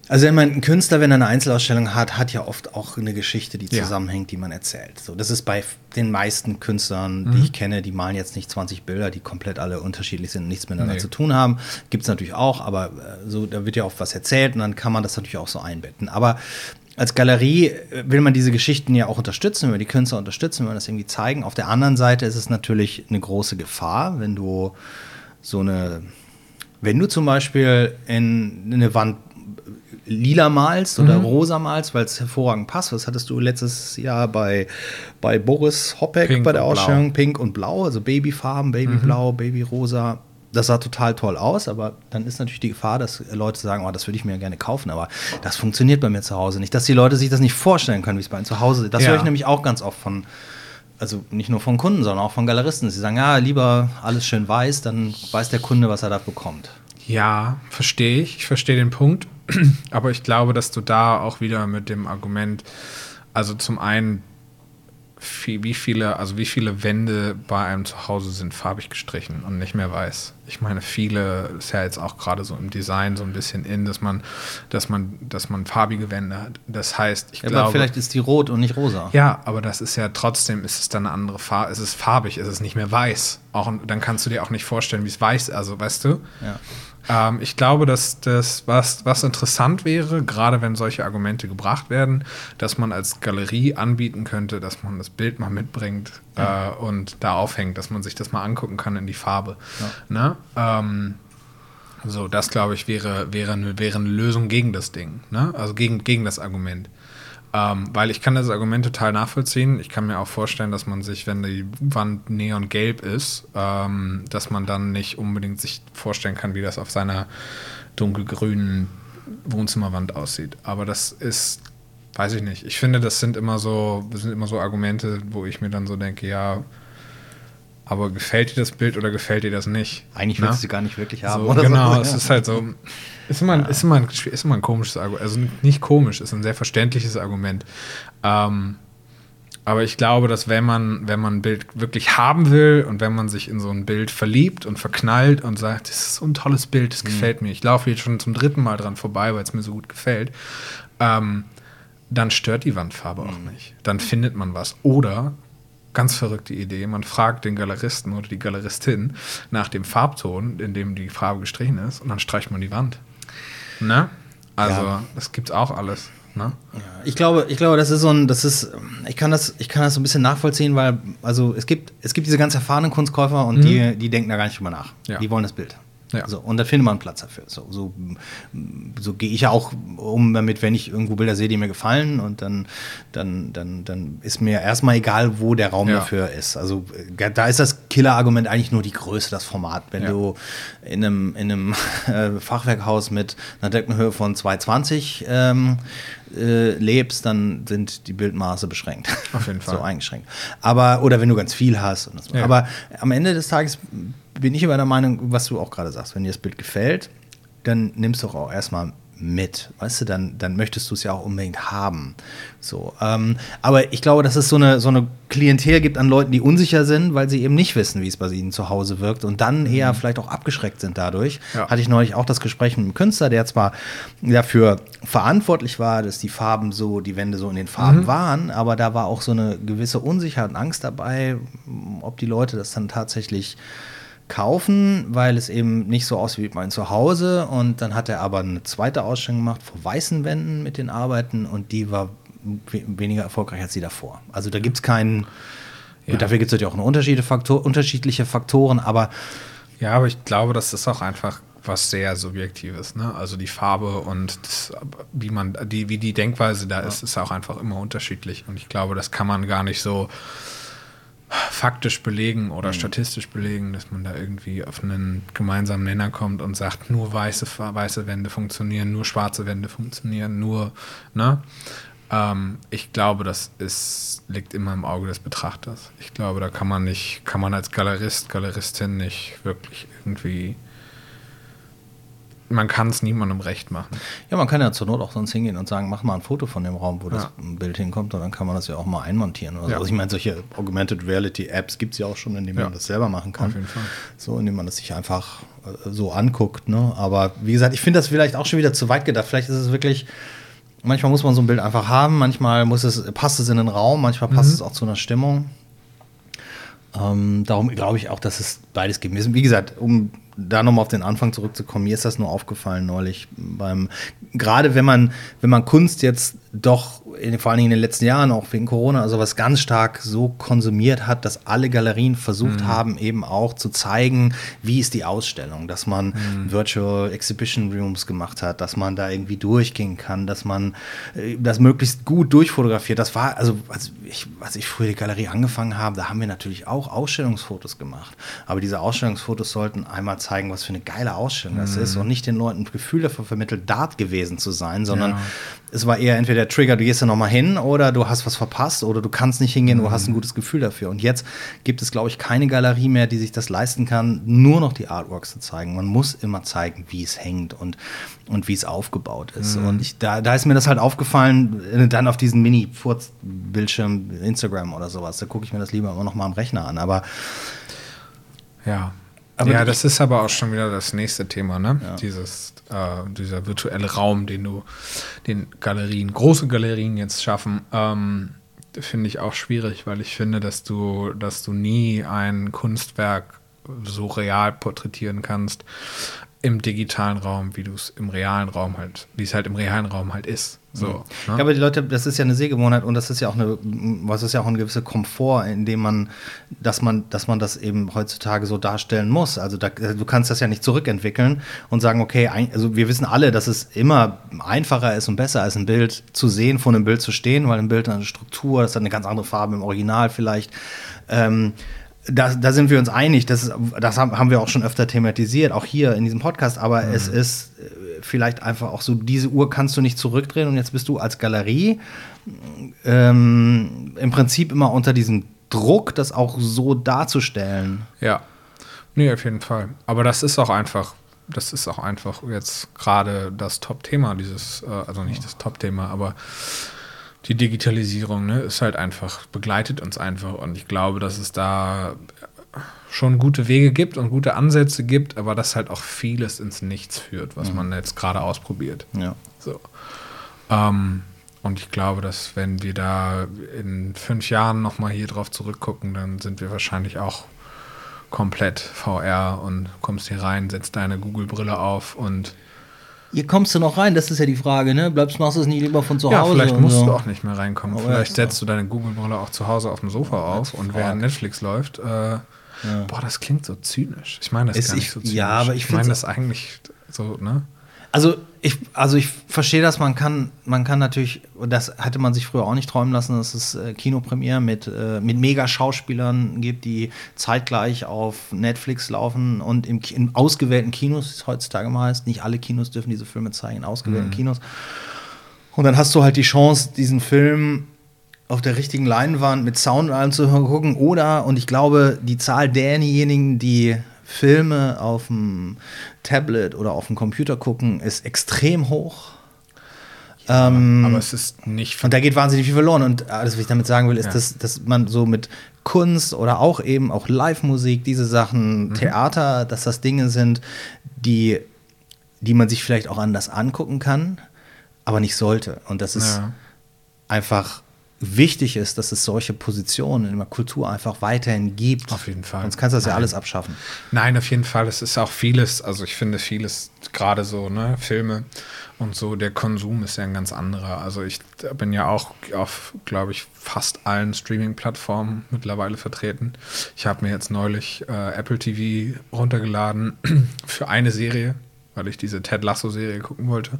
Also wenn man ein Künstler, wenn er eine Einzelausstellung hat, hat ja oft auch eine Geschichte, die Ja. zusammenhängt, die man erzählt. So, das ist bei den meisten Künstlern, die ich kenne, die malen jetzt nicht 20 Bilder, die komplett alle unterschiedlich sind und nichts miteinander Nee. zu tun haben. Gibt es natürlich auch, aber äh, so, da wird ja oft was erzählt und dann kann man das natürlich auch so einbetten. Aber als Galerie äh, will man diese Geschichten ja auch unterstützen, will die Künstler unterstützen, will man das irgendwie zeigen. Auf der anderen Seite ist es natürlich eine große Gefahr, wenn du so eine wenn du zum Beispiel in eine Wand lila malst oder Mhm. rosa malst, weil es hervorragend passt, was hattest du letztes Jahr bei, bei Boris Hoppeck Pink bei der und blau. Mhm. Ausstellung? Pink und Blau, also Babyfarben, Babyblau, Babyrosa. Das sah total toll aus, aber dann ist natürlich die Gefahr, dass Leute sagen, oh, das würde ich mir gerne kaufen, aber das funktioniert bei mir zu Hause nicht. Dass die Leute sich das nicht vorstellen können, wie es bei ihnen zu Hause ist. Das Ja. höre ich nämlich auch ganz oft von, also nicht nur von Kunden, sondern auch von Galeristen. Sie sagen, ja, lieber alles schön weiß, dann weiß der Kunde, was er da bekommt. Ja, verstehe ich. Ich verstehe den Punkt. Aber ich glaube, dass du da auch wieder mit dem Argument, also zum einen, wie viele, also wie viele Wände bei einem zu Hause sind farbig gestrichen und nicht mehr weiß. Ich meine, viele ist ja jetzt auch gerade so im Design so ein bisschen in, dass man, dass man, dass man farbige Wände hat. Das heißt, ich Ja, glaube, aber vielleicht ist die rot und nicht rosa. ja, aber das ist ja trotzdem, ist es dann eine andere Farbe, es ist farbig, es ist nicht mehr weiß. Auch, dann kannst du dir auch nicht vorstellen, wie es weiß ist, also weißt du? Ja. Ähm, ich glaube, dass das, was, was interessant wäre, gerade wenn solche Argumente gebracht werden, dass man als Galerie anbieten könnte, dass man das Bild mal mitbringt äh, und da aufhängt, dass man sich das mal angucken kann in die Farbe. Ne? Ähm, so, das glaube ich wäre, wäre, eine, wäre eine Lösung gegen das Ding, ne? also gegen, gegen das Argument. Ähm, weil ich kann das Argument total nachvollziehen. Ich kann mir auch vorstellen, dass man sich, wenn die Wand neongelb ist, ähm, dass man dann nicht unbedingt sich vorstellen kann, wie das auf seiner dunkelgrünen Wohnzimmerwand aussieht. Aber das ist, weiß ich nicht. Ich finde, das sind immer so, das sind immer so Argumente, wo ich mir dann so denke, ja, aber gefällt dir das Bild oder gefällt dir das nicht? Eigentlich Na? willst du sie gar nicht wirklich haben. So, oder genau, so. es ist halt so. Ist immer, ein, ist, immer ein, ist immer ein komisches Argument. Also nicht komisch, ist ein sehr verständliches Argument. Ähm, aber ich glaube, dass wenn man, wenn man ein Bild wirklich haben will und wenn man sich in so ein Bild verliebt und verknallt und sagt, das ist so ein tolles Bild, das gefällt mir, ich laufe jetzt schon zum dritten Mal dran vorbei, weil es mir so gut gefällt, ähm, dann stört die Wandfarbe auch nicht. Dann findet man was. Oder, ganz verrückte Idee, man fragt den Galeristen oder die Galeristin nach dem Farbton, in dem die Farbe gestrichen ist, und dann streicht man die Wand. Ne? Also, Ja. das gibt's auch alles. Ne? Ich glaube, ich glaube, das ist so ein, das ist, ich kann das, ich kann das so ein bisschen nachvollziehen, weil, also es gibt, es gibt diese ganz erfahrenen Kunstkäufer und die, die denken da gar nicht drüber nach. Ja. Die wollen das Bild. Ja. So, und dann findet man einen Platz dafür. So, so, so gehe ich ja auch um damit, wenn ich irgendwo Bilder sehe, die mir gefallen und dann, dann, dann, dann ist mir erstmal egal, wo der Raum Ja. dafür ist. Also äh, da ist das Killer-Argument eigentlich nur die Größe, das Format. Wenn Ja. du in einem, in einem äh, Fachwerkhaus mit einer Deckenhöhe von 220 ähm, äh, lebst, dann sind die Bildmaße beschränkt. Auf jeden Fall. so eingeschränkt. Aber, oder wenn du ganz viel hast. Ja. Aber am Ende des Tages bin ich immer der Meinung, was du auch gerade sagst, wenn dir das Bild gefällt, dann nimmst du auch erstmal mit, weißt du, dann, dann möchtest du es ja auch unbedingt haben. So, ähm, aber ich glaube, dass es so eine, so eine Klientel gibt an Leuten, die unsicher sind, weil sie eben nicht wissen, wie es bei ihnen zu Hause wirkt und dann eher vielleicht auch abgeschreckt sind dadurch. Mhm. Ja. Hatte ich neulich auch das Gespräch mit einem Künstler, der zwar dafür verantwortlich war, dass die Farben so, die Wände so in den Farben Mhm. waren, aber da war auch so eine gewisse Unsicherheit und Angst dabei, ob die Leute das dann tatsächlich kaufen, weil es eben nicht so aussieht wie mein Zuhause. Und dann hat er aber eine zweite Ausstellung gemacht vor weißen Wänden mit den Arbeiten und die war we weniger erfolgreich als die davor. Also da gibt es keinen. Ja. Dafür gibt es natürlich auch unterschiedliche, Faktor, unterschiedliche Faktoren, aber Ja, aber ich glaube, das ist auch einfach was sehr Subjektives. Ne? Also die Farbe und das, wie man, die, wie die Denkweise da ist, ist auch einfach immer unterschiedlich. Und ich glaube, das kann man gar nicht so faktisch belegen oder statistisch belegen, dass man da irgendwie auf einen gemeinsamen Nenner kommt und sagt, nur weiße, weiße Wände funktionieren, nur schwarze Wände funktionieren, nur, ne? Ähm, ich glaube, das ist, liegt immer im Auge des Betrachters. Ich glaube, da kann man nicht, kann man als Galerist, Galeristin nicht wirklich irgendwie man kann es niemandem recht machen. Ja, man kann ja zur Not auch sonst hingehen und sagen, mach mal ein Foto von dem Raum, wo das Ja. Bild hinkommt und dann kann man das ja auch mal einmontieren. Oder so. Ja. Also ich meine, solche Augmented Reality Apps gibt es ja auch schon, indem Ja. man das selber machen kann. Auf jeden Fall. So, indem man das sich einfach äh, so anguckt. Ne? Aber wie gesagt, ich finde das vielleicht auch schon wieder zu weit gedacht. Vielleicht ist es wirklich, manchmal muss man so ein Bild einfach haben, manchmal muss es, passt es in den Raum, manchmal passt Mhm. es auch zu einer Stimmung. Ähm, darum glaube ich auch, dass es beides gibt. Wie gesagt, um da nochmal auf den Anfang zurückzukommen, mir ist das nur aufgefallen neulich beim, gerade wenn man, wenn man Kunst jetzt doch in, vor allen Dingen in den letzten Jahren, auch wegen Corona, sowas ganz stark so konsumiert hat, dass alle Galerien versucht haben, eben auch zu zeigen, wie ist die Ausstellung, dass man Virtual Exhibition Rooms gemacht hat, dass man da irgendwie durchgehen kann, dass man äh, das möglichst gut durchfotografiert. Das war, also als ich, als ich früher die Galerie angefangen habe, da haben wir natürlich auch Ausstellungsfotos gemacht. Aber diese Ausstellungsfotos sollten einmal zeigen, was für eine geile Ausstellung das ist und nicht den Leuten ein Gefühl dafür vermittelt, dort gewesen zu sein, sondern Ja. Es war eher entweder der Trigger, du gehst da nochmal hin oder du hast was verpasst oder du kannst nicht hingehen, du hast ein gutes Gefühl dafür. Und jetzt gibt es, glaube ich, keine Galerie mehr, die sich das leisten kann, nur noch die Artworks zu zeigen. Man muss immer zeigen, wie es hängt und, und wie es aufgebaut ist. Und ich, da, da ist mir das halt aufgefallen, äh, dann auf diesen Mini-Bildschirm Instagram oder sowas. Da gucke ich mir das lieber immer noch mal am Rechner an. Aber Ja. Aber ja, das ist aber auch schon wieder das nächste Thema, ne? Dieses, äh, dieser virtuelle Raum, den du den Galerien, große Galerien jetzt schaffen, ähm, finde ich auch schwierig, weil ich finde, dass du, dass du nie ein Kunstwerk so real porträtieren kannst im digitalen Raum, wie du es im realen Raum halt, wie es halt im realen Raum halt ist. So. ne? Ja, aber die Leute, das ist ja eine Sehgewohnheit und das ist ja auch eine, was ist ja auch ein gewisser Komfort, in dem man, dass man, dass man das eben heutzutage so darstellen muss. Also da, du kannst das ja nicht zurückentwickeln und sagen, okay, ein, also wir wissen alle, dass es immer einfacher ist und besser ist, ein Bild zu sehen, vor einem Bild zu stehen, weil ein Bild hat eine Struktur, das hat eine ganz andere Farbe im Original vielleicht. Ähm, da, da sind wir uns einig, das, ist, das haben wir auch schon öfter thematisiert, auch hier in diesem Podcast, aber es ist äh, vielleicht einfach auch so, diese Uhr kannst du nicht zurückdrehen und jetzt bist du als Galerie ähm, im Prinzip immer unter diesem Druck, das auch so darzustellen. Ja. Nee, auf jeden Fall. Aber das ist auch einfach, das ist auch einfach jetzt gerade das Top-Thema, dieses, äh, also nicht das Top-Thema, aber die Digitalisierung, ne, ist halt einfach, begleitet uns einfach. Und ich glaube, dass es da schon gute Wege gibt und gute Ansätze gibt, aber dass halt auch vieles ins Nichts führt, was man jetzt gerade ausprobiert. Ja. So. Ähm, und ich glaube, dass wenn wir da in fünf Jahren nochmal hier drauf zurückgucken, dann sind wir wahrscheinlich auch komplett VR und kommst hier rein, setzt deine Google-Brille auf und Hier kommst du noch rein, das ist ja die Frage, ne? Bleibst, machst du es nicht lieber von zu ja, Hause? vielleicht musst so. du auch nicht mehr reinkommen. Aber vielleicht ja, setzt du deine Google-Brille auch zu Hause auf dem Sofa auf und während Netflix läuft, äh, boah, das klingt so zynisch. Ich meine das Ist- gar nicht ich- so zynisch. ja, aber ich ich meine das eigentlich so, ne? Also ich, also ich verstehe das, man kann, man kann natürlich, das hätte man sich früher auch nicht träumen lassen, dass es äh, Kinopremiere mit, äh, mit Mega-Schauspielern gibt, die zeitgleich auf Netflix laufen und im, in ausgewählten Kinos, wie es heutzutage mal heißt, nicht alle Kinos dürfen diese Filme zeigen, in ausgewählten Kinos. Und dann hast du halt die Chance, diesen Film auf der richtigen Leinwand mit Sound und allem zu gucken. Oder, und ich glaube, die Zahl derjenigen, die Filme auf dem Tablet oder auf dem Computer gucken, ist extrem hoch. Ähm, aber es ist nicht und da geht wahnsinnig viel verloren. Und alles, was ich damit sagen will, ist, Ja. dass, dass man so mit Kunst oder auch eben auch Live-Musik, diese Sachen, Mhm. Theater, dass das Dinge sind, die, die man sich vielleicht auch anders angucken kann, aber nicht sollte. Und das ist Ja. einfach wichtig ist, dass es solche Positionen in der Kultur einfach weiterhin gibt. Auf jeden Fall. Sonst kannst du das ja Nein. alles abschaffen. Nein, auf jeden Fall. Es ist auch vieles, also ich finde vieles, gerade so, ne, Filme und so, der Konsum ist ja ein ganz anderer. Also ich bin ja auch auf, glaube ich, fast allen Streaming-Plattformen mittlerweile vertreten. Ich habe mir jetzt neulich äh, Apple TV runtergeladen für eine Serie, weil ich diese Ted Lasso-Serie gucken wollte.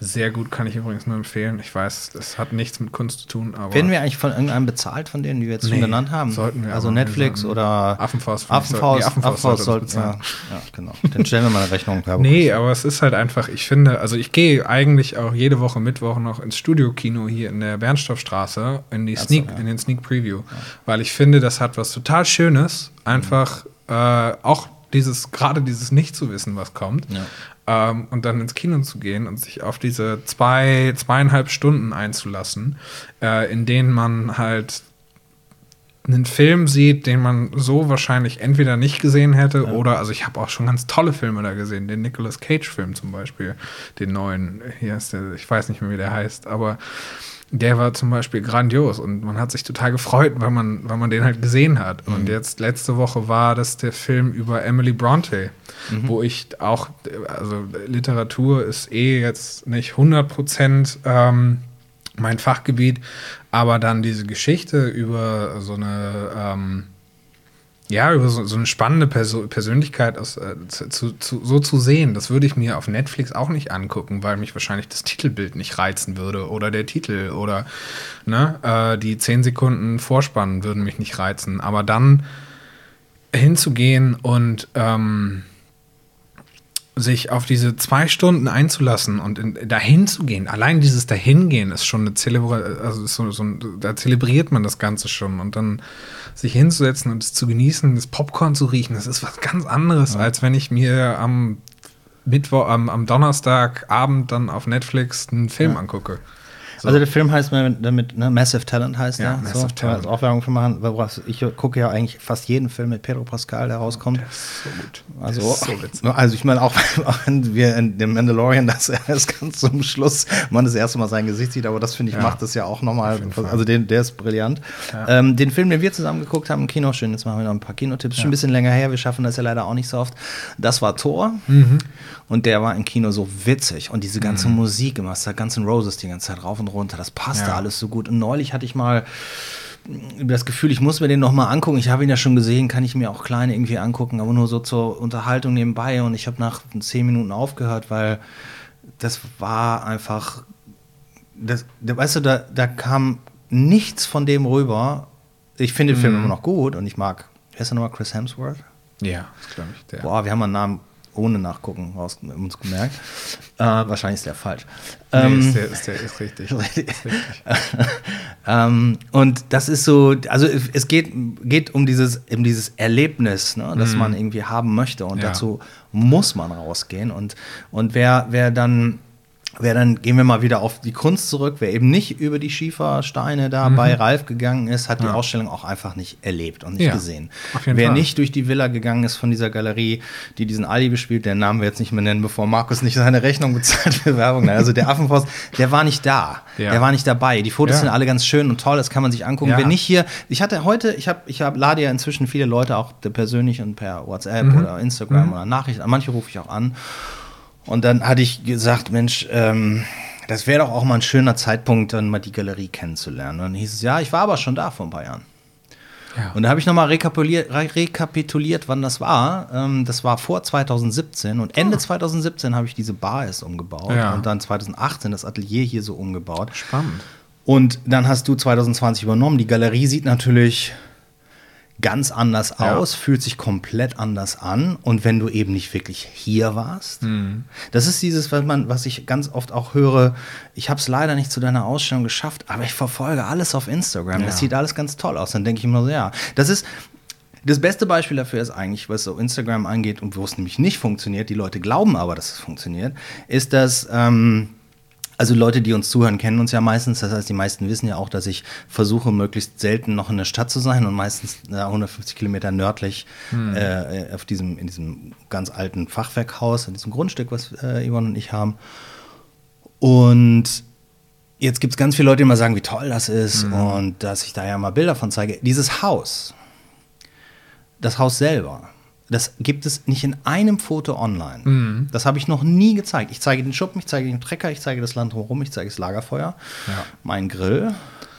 Sehr gut, kann ich übrigens nur empfehlen. Ich weiß, das hat nichts mit Kunst zu tun, aber. Werden wir eigentlich von irgendeinem bezahlt, von denen, die wir jetzt schon Nee, genannt haben? sollten wir Also. Netflix oder Affenfaust- Affenfaust, nee, Affenfaust sollte sollten, ja, bezahlen. ja, genau. Dann stellen wir mal eine Rechnung. Nee, aber es ist halt einfach, ich finde, also ich gehe eigentlich auch jede Woche Mittwoch noch ins Studiokino hier in der Bernstoffstraße in die Ach so, Sneak, ja. in den Sneak Preview, weil ich finde, das hat was total Schönes, einfach äh, auch dieses, gerade dieses nicht zu wissen, was kommt. Ja. Ähm, und dann ins Kino zu gehen und sich auf diese zwei, zweieinhalb Stunden einzulassen, äh, in denen man halt einen Film sieht, den man so wahrscheinlich entweder nicht gesehen hätte oder, also ich habe auch schon ganz tolle Filme da gesehen, den Nicolas Cage-Film zum Beispiel, den neuen, hier ist der, ich weiß nicht mehr, wie der heißt, aber der war zum Beispiel grandios und man hat sich total gefreut, weil man, weil man den halt gesehen hat. Und jetzt letzte Woche war das der Film über Emily Bronte, wo ich auch, also Literatur ist eh jetzt nicht 100 Prozent ähm, mein Fachgebiet, aber dann diese Geschichte über so eine ähm, ja, über so, so eine spannende Perso Persönlichkeit aus, äh, zu, zu, so zu sehen, das würde ich mir auf Netflix auch nicht angucken, weil mich wahrscheinlich das Titelbild nicht reizen würde oder der Titel oder ne, äh, die zehn Sekunden Vorspannen würden mich nicht reizen. Aber dann hinzugehen und ähm, sich auf diese zwei Stunden einzulassen und in, dahin zu gehen, allein dieses Dahingehen ist schon eine Zelebration, also so, so da zelebriert man das Ganze schon. Und dann sich hinzusetzen und es zu genießen, das Popcorn zu riechen, das ist was ganz anderes, als wenn ich mir am Mittwoch, am, am Donnerstagabend dann auf Netflix einen Film angucke. So. Also der Film heißt damit, ne, Massive Talent heißt Ja, der. Massive so, Talent. Als auch Werbung für machen. woraus- Ich gucke ja eigentlich fast jeden Film mit Pedro Pascal, der rauskommt. Das ist so gut. Also, so also ich meine, auch, auch wenn wir in dem Mandalorian das erst ganz zum Schluss man das erste Mal sein Gesicht sieht, aber das finde ich Ja. macht das ja auch nochmal. Also den, der ist brillant. Ja. Ähm, den Film, den wir zusammen geguckt haben im Kino, schön, jetzt machen wir noch ein paar Kinotipps, schon ein bisschen länger her, wir schaffen das ja leider auch nicht so oft. Das war Thor Mhm. und der war im Kino so witzig und diese ganze Musik immer, das Guns N' Roses die ganze Zeit rauf und runter, das passte Ja. alles so gut. Und neulich hatte ich mal das Gefühl, ich muss mir den noch mal angucken. Ich habe ihn ja schon gesehen, kann ich mir auch kleine irgendwie angucken, aber nur so zur Unterhaltung nebenbei. Und ich habe nach zehn Minuten aufgehört, weil das war einfach, das, da- weißt du, da, da kam nichts von dem rüber. Ich finde den Film immer noch gut und ich mag, wer ist der nochmal, Chris Hemsworth? Ja, das glaube ich. Der. Boah, wir haben einen Namen ohne Nachgucken raus, uns gemerkt. Äh, wahrscheinlich ist der falsch. Nee, Ähm, ist, der, ist, der, ist richtig. Ist richtig. ähm, und das ist so, also es geht, geht um dieses, um dieses Erlebnis, ne, das man irgendwie haben möchte. Und Mhm. Ja. dazu muss man rausgehen. Und, und wer, wer dann, wer dann, gehen wir mal wieder auf die Kunst zurück, wer eben nicht über die Schiefersteine da bei Ralf gegangen ist, hat die Mhm. Ja. Ausstellung auch einfach nicht erlebt und nicht Ja, gesehen. wer Fall. nicht durch die Villa gegangen ist von dieser Galerie, die diesen Ali bespielt, den Namen wir jetzt nicht mehr nennen, bevor Markus nicht seine Rechnung bezahlt für Werbung. Also der Affenforst, der war nicht da. Ja. Der war nicht dabei. Die Fotos sind alle ganz schön und toll, das kann man sich angucken. Wer nicht hier, ich hatte heute, ich habe, ich hab, lade ja inzwischen viele Leute auch persönlich und per WhatsApp Mhm. oder Instagram oder Nachrichten, manche rufe ich auch an. Und dann hatte ich gesagt, Mensch, ähm, das wäre doch auch mal ein schöner Zeitpunkt, dann mal die Galerie kennenzulernen. Und dann hieß es, ja, ich war aber schon da vor ein paar Jahren. Ja. Und da habe ich nochmal rekapituliert, re rekapituliert, wann das war. Ähm, das war vor 2017 und Ende 2017 habe ich diese Bar erst umgebaut Ah. Ja. und dann 2018 das Atelier hier so umgebaut. Spannend. Und dann hast du 2020 übernommen. Die Galerie sieht natürlich ganz anders Ja. aus, fühlt sich komplett anders an. Und wenn du eben nicht wirklich hier warst, Mhm. das ist dieses, was man, was ich ganz oft auch höre. Ich habe es leider nicht zu deiner Ausstellung geschafft, aber ich verfolge alles auf Instagram. Ja. Das sieht alles ganz toll aus. Dann denke ich immer so, ja, das ist das beste Beispiel dafür ist eigentlich, was so Instagram angeht und wo es nämlich nicht funktioniert, die Leute glauben aber, dass es funktioniert, ist, dass ähm, also Leute, die uns zuhören, kennen uns ja meistens. Das heißt, die meisten wissen ja auch, dass ich versuche, möglichst selten noch in der Stadt zu sein und meistens äh, 150 Kilometer nördlich äh, auf diesem, in diesem ganz alten Fachwerkhaus, in diesem Grundstück, was äh, Yvonne und ich haben. Und jetzt gibt es ganz viele Leute, die immer sagen, wie toll das ist und dass ich da ja mal Bilder von zeige. Dieses Haus, das Haus selber, das gibt es nicht in einem Foto online. Das habe ich noch nie gezeigt. Ich zeige den Schuppen, ich zeige den Trecker, ich zeige das Land drumherum, ich zeige das Lagerfeuer, Ja. meinen Grill,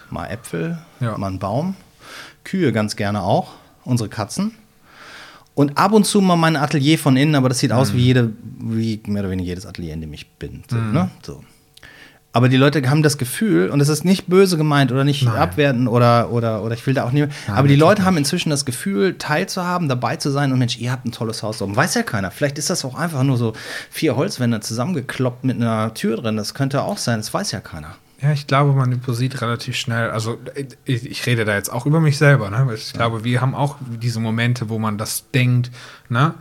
mal Äpfel, Ja. mal einen Baum, Kühe ganz gerne auch, unsere Katzen. Und ab und zu mal mein Atelier von innen, aber das sieht aus wie jede, wie mehr oder weniger jedes Atelier, in dem ich bin. So, ne? so. Aber die Leute haben das Gefühl, und es ist nicht böse gemeint oder nicht Nein. abwerten oder, oder, oder ich will da auch nicht. Nein, aber die Leute haben inzwischen das Gefühl, teilzuhaben, dabei zu sein und Mensch, ihr habt ein tolles Haus oben. Weiß ja keiner. Vielleicht ist das auch einfach nur so vier Holzwände zusammengekloppt mit einer Tür drin. Das könnte auch sein. Das weiß ja keiner. Ja, ich glaube, man übersieht relativ schnell. Also, ich, ich rede da jetzt auch über mich selber. Ne? Ich glaube, wir haben auch diese Momente, wo man das denkt, ne?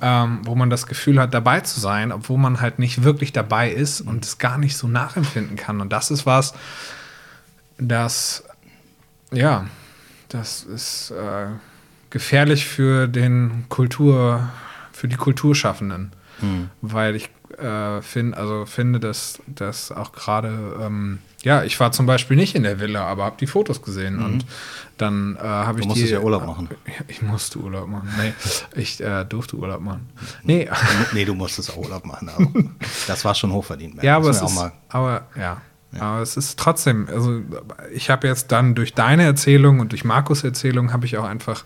Ähm, wo man das Gefühl hat, dabei zu sein, obwohl man halt nicht wirklich dabei ist und es gar nicht so nachempfinden kann. Und das ist was, das, ja, das ist äh, gefährlich für den Kultur, für die Kulturschaffenden. Weil ich äh, find, also finde, dass, dass auch gerade, ähm, ja, ich war zum Beispiel nicht in der Villa, aber habe die Fotos gesehen und dann äh, habe ich Mhm. musstest die. ja Urlaub machen. Ich musste Urlaub machen. Nee, ich äh, durfte Urlaub machen. Nee, nee, du musstest auch Urlaub machen. Aber das war schon hochverdient. ja, aber es ist, aber ja. Aber es ist trotzdem, also ich habe jetzt dann durch deine Erzählung und durch Markus Erzählung habe ich auch einfach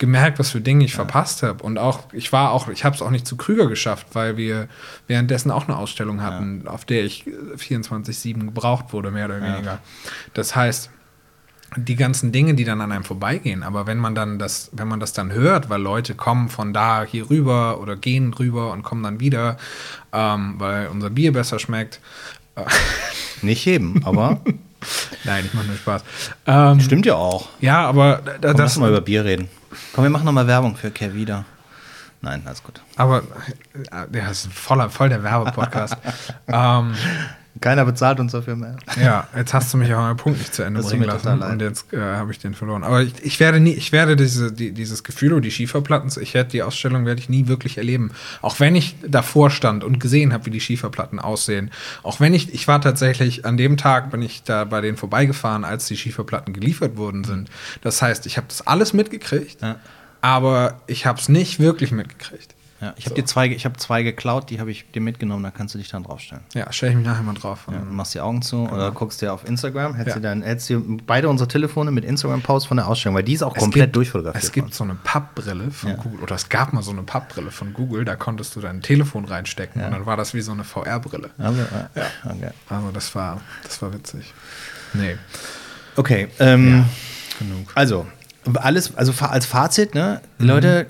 gemerkt, was für Dinge ich verpasst habe. Und auch, ich war auch, ich habe es auch nicht zu Krüger geschafft, weil wir währenddessen auch eine Ausstellung hatten, auf der ich äh, 24-7 gebraucht wurde, mehr oder weniger. Das heißt, die ganzen Dinge, die dann an einem vorbeigehen, aber wenn man dann das, wenn man das dann hört, weil Leute kommen von da hier rüber oder gehen rüber und kommen dann wieder, ähm, weil unser Bier besser schmeckt. Nicht heben, aber Nein, ich mache nur Spaß. Ähm, stimmt ja auch. ja, aber da, Komm, das lass mal über Bier reden. Komm, wir machen noch mal Werbung für Kervida. Nein, alles gut. Aber äh, der ist voller, voll der Werbepodcast. ähm, Keiner bezahlt uns dafür mehr. ja, jetzt hast du mich auch einen Punkt nicht zu Ende Das bringen lassen und jetzt äh, habe ich den verloren. Aber ich, ich werde nie, ich werde diese, die, dieses Gefühl oder die Schieferplatten, ich werde die Ausstellung werde ich nie wirklich erleben. Auch wenn ich davor stand und gesehen habe, wie die Schieferplatten aussehen. Auch wenn ich, ich war tatsächlich an dem Tag, bin ich da bei denen vorbeigefahren, als die Schieferplatten geliefert worden sind. Das heißt, ich habe das alles mitgekriegt, Ja. aber ich habe es nicht wirklich mitgekriegt. Ja, ich habe dir zwei, ich habe zwei geklaut, die habe ich dir mitgenommen, da kannst du dich dann draufstellen. Ja, stelle ich mich nachher mal drauf. Ja, du machst die Augen zu oder guckst dir auf Instagram, hättest Genau. Ja. dann hättest dir beide unsere Telefone mit Instagram-Posts von der Ausstellung, weil die ist auch Es komplett gibt- durchfotografiert. Es gibt so eine Pappbrille von Ja. Google, oder es gab mal so eine Pappbrille von Google, da konntest du dein Telefon reinstecken und dann war das wie so eine VR-Brille. Also, ja. Okay. Also das war, das war witzig. Nee, okay ähm, genug. also alles, also als Fazit, ne, Leute,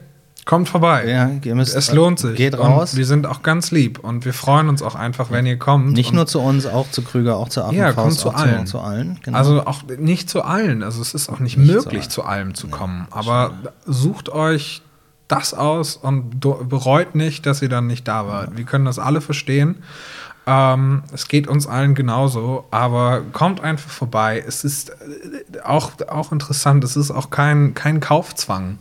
Kommt vorbei. ja, ihr müsst, Es lohnt sich. Geht Und raus. wir sind auch ganz lieb und wir freuen uns auch einfach, wenn ihr kommt. Nicht und nur zu uns, auch zu Krüger, auch zu Affenfaust. Ja, kommt zu allen. Zu, allen genau. Also auch nicht zu allen. Also es ist auch nicht, Nicht zu möglich, allen. zu allem zu kommen. Aber sucht euch das aus und bereut nicht, dass ihr dann nicht da wart. Wir können das alle verstehen. Ähm, es geht uns allen genauso, aber kommt einfach vorbei. Es ist äh, auch, auch interessant, es ist auch kein, kein Kaufzwang.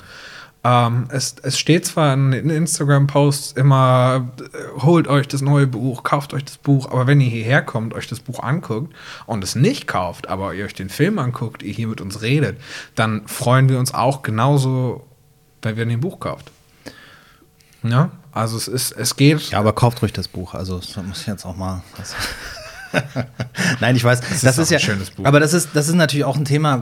Ähm, es, es steht zwar in, in Instagram-Posts immer, äh, holt euch das neue Buch, kauft euch das Buch, aber wenn ihr hierher kommt, euch das Buch anguckt und es nicht kauft, aber ihr euch den Film anguckt, ihr hier mit uns redet, dann freuen wir uns auch genauso, wenn ihr ein Buch kauft. Ja, also es ist, es geht. Ja, aber kauft ruhig das Buch. Also das muss ich jetzt auch mal. Das Nein, ich weiß, das, ist ist, auch ja ein schönes Buch. Aber das ist, das ist natürlich auch ein Thema.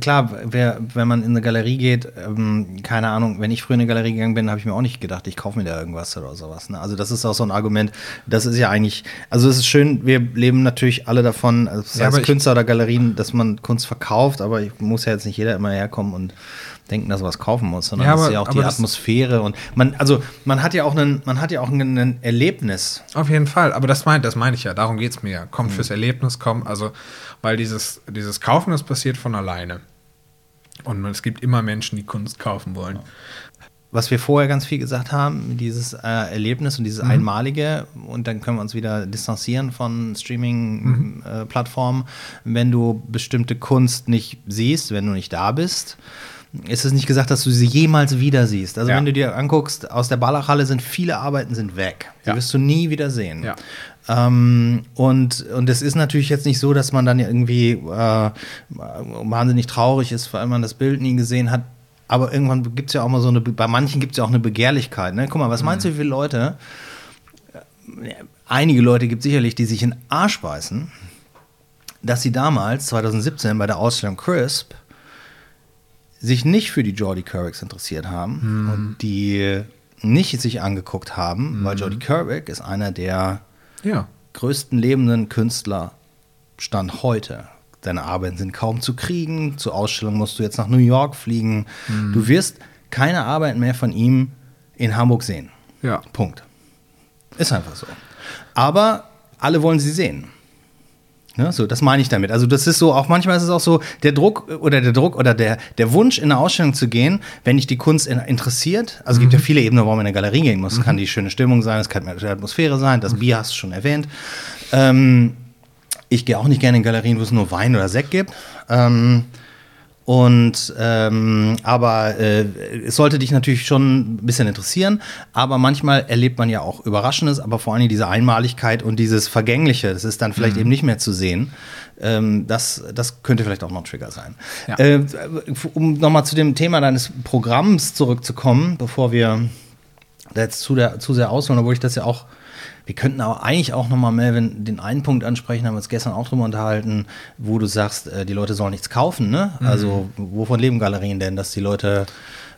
Klar, wer, wenn man in eine Galerie geht, ähm, keine Ahnung, wenn ich früher in eine Galerie gegangen bin, habe ich mir auch nicht gedacht, ich kaufe mir da irgendwas oder sowas. Ne? Also das ist auch so ein Argument. Das ist ja eigentlich, also es ist schön, wir leben natürlich alle davon, also sei Ja, ich- Künstler oder Galerien, dass man Kunst verkauft, aber ich muss ja jetzt nicht jeder immer herkommen und denken, dass er was kaufen muss, sondern Ja, das ist aber- ja auch die aber Atmosphäre und man, also man hat ja auch einen, man hat ja auch ein, Erlebnis. Auf jeden Fall, aber das meine das mein ich ja, darum geht es mir ja. Mhm. Kommt fürs Erlebnis, kommt, also, weil dieses, dieses Kaufen, das passiert von alleine. Und es gibt immer Menschen, die Kunst kaufen wollen. was wir vorher ganz viel gesagt haben, dieses äh, Erlebnis und dieses Einmalige, und dann können wir uns wieder distanzieren von Streaming-Plattformen, wenn du bestimmte Kunst nicht siehst, wenn du nicht da bist. Ist es nicht gesagt, dass du sie jemals wieder siehst? Also Ja. wenn du dir anguckst, aus der Ballachhalle sind viele Arbeiten sind weg. Die Ja. wirst du nie wieder sehen. Ja. Ähm, und, und es ist natürlich jetzt nicht so, dass man dann irgendwie äh, wahnsinnig traurig ist, weil man das Bild nie gesehen hat. Aber irgendwann gibt es ja auch mal so eine, bei manchen gibt es ja auch eine Begehrlichkeit. Ne? Guck mal, was meinst du, wie viele Leute, äh, einige Leute gibt es sicherlich, die sich in Arsch beißen, dass sie damals, 2017, bei der Ausstellung Crisp, sich nicht für die Jordi Curricks interessiert haben und die nicht sich angeguckt haben, weil Jordi Currick ist einer der Ja. größten lebenden Künstler Stand heute. Seine Arbeiten sind kaum zu kriegen. Zur Ausstellung musst du jetzt nach New York fliegen. Du wirst keine Arbeit mehr von ihm in Hamburg sehen. Ja. Punkt. Ist einfach so. Aber alle wollen sie sehen. Ne, so, das meine ich damit. Also das ist so, auch manchmal ist es auch so, der Druck oder der Druck oder der, der Wunsch, in eine Ausstellung zu gehen, wenn dich die Kunst in, interessiert. Also es gibt ja viele Ebenen, warum man in eine Galerie gehen muss. Es kann die schöne Stimmung sein, es kann die Atmosphäre sein, das Bier hast du schon erwähnt. Ähm, ich gehe auch nicht gerne in Galerien, wo es nur Wein oder Sekt gibt. Ähm, und ähm, aber äh, es sollte dich natürlich schon ein bisschen interessieren. Aber manchmal erlebt man ja auch Überraschendes, aber vor allem diese Einmaligkeit und dieses Vergängliche, das ist dann vielleicht eben nicht mehr zu sehen. Ähm, das, das könnte vielleicht auch noch ein Trigger sein. Ja. Äh, um nochmal zu dem Thema deines Programms zurückzukommen, bevor wir da jetzt zu, der, zu sehr ausholen, obwohl ich das ja auch wir könnten aber eigentlich auch nochmal, Melvin, den einen Punkt ansprechen, haben wir uns gestern auch drüber unterhalten, wo du sagst, äh, die Leute sollen nichts kaufen, ne? Also, wovon leben Galerien denn, dass die Leute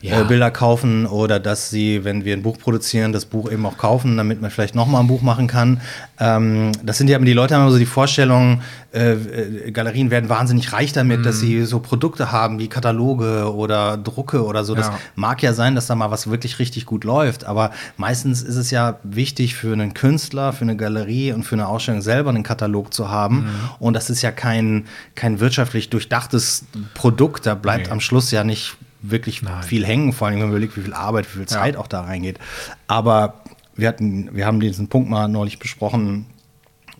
Ja. äh, Bilder kaufen oder dass sie, wenn wir ein Buch produzieren, das Buch eben auch kaufen, damit man vielleicht nochmal ein Buch machen kann. Ähm, das sind ja die Leute haben immer so die Vorstellung, äh, äh, Galerien werden wahnsinnig reich damit, dass sie so Produkte haben wie Kataloge oder Drucke oder so. Das Ja. mag ja sein, dass da mal was wirklich richtig gut läuft, aber meistens ist es ja wichtig für einen Künstler, für eine Galerie und für eine Ausstellung selber einen Katalog zu haben. Und das ist ja kein, kein wirtschaftlich durchdachtes Produkt. Da bleibt Nee. am Schluss ja nicht wirklich Nein. viel hängen, vor allem wenn man überlegt, wie viel Arbeit, wie viel Zeit auch da reingeht. Aber wir hatten, wir haben diesen Punkt mal neulich besprochen,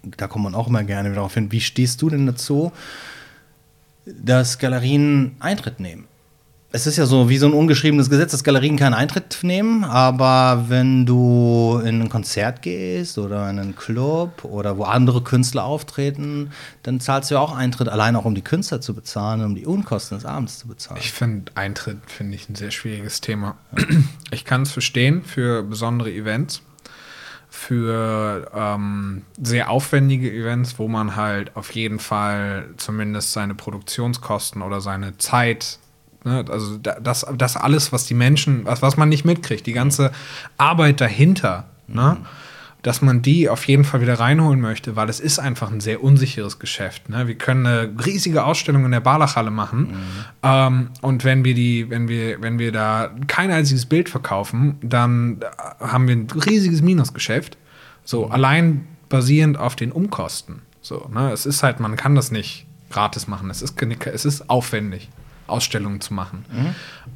da kommt man auch immer gerne wieder darauf hin. Wie stehst du denn dazu, dass Galerien Eintritt nehmen? Es ist ja so wie so ein ungeschriebenes Gesetz, dass Galerien keinen Eintritt nehmen, aber wenn du in ein Konzert gehst oder in einen Club oder wo andere Künstler auftreten, dann zahlst du ja auch Eintritt, allein auch um die Künstler zu bezahlen, um die Unkosten des Abends zu bezahlen. Ich finde Eintritt finde ich ein sehr schwieriges Thema. Ich kann es verstehen für besondere Events, für ähm, sehr aufwendige Events, wo man halt auf jeden Fall zumindest seine Produktionskosten oder seine Zeit, ne, also da- das, das alles, was die Menschen, was, was man nicht mitkriegt, die ganze Arbeit dahinter, ne, dass man die auf jeden Fall wieder reinholen möchte, weil es ist einfach ein sehr unsicheres Geschäft. Ne? Wir können eine riesige Ausstellung in der Barlachhalle machen ähm, und wenn wir die, wenn wir, wenn wir da kein einziges Bild verkaufen, dann äh, haben wir ein riesiges Minusgeschäft. So allein basierend auf den Umkosten. So, ne? Es ist halt, man kann das nicht gratis machen. Es ist, es ist aufwendig, Ausstellungen zu machen.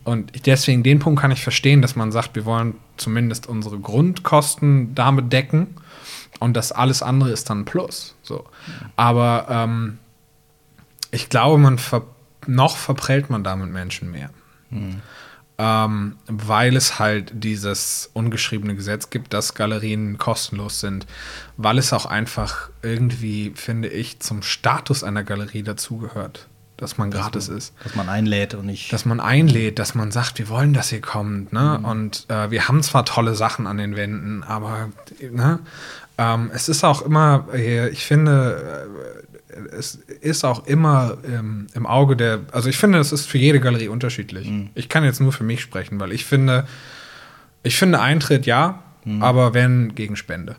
Und ich- deswegen den Punkt kann ich verstehen, dass man sagt, wir wollen zumindest unsere Grundkosten damit decken und das alles andere ist dann ein Plus. So. Aber ähm, ich glaube, man ver noch verprellt man damit Menschen mehr. Ähm, weil es halt dieses ungeschriebene Gesetz gibt, dass Galerien kostenlos sind, weil es auch einfach irgendwie, finde ich, zum Status einer Galerie dazugehört, dass man gratis ist dass man einlädt und nicht. dass man einlädt, dass man sagt, wir wollen, dass ihr kommt, ne? Und äh, wir haben zwar tolle Sachen an den Wänden, aber ne? Ähm, es ist auch immer, ich finde, äh, es ist auch immer ähm, im Auge der, also ich finde, es ist für jede Galerie unterschiedlich. Ich kann jetzt nur für mich sprechen, weil ich finde, ich finde Eintritt ja, aber wenn gegen Spende.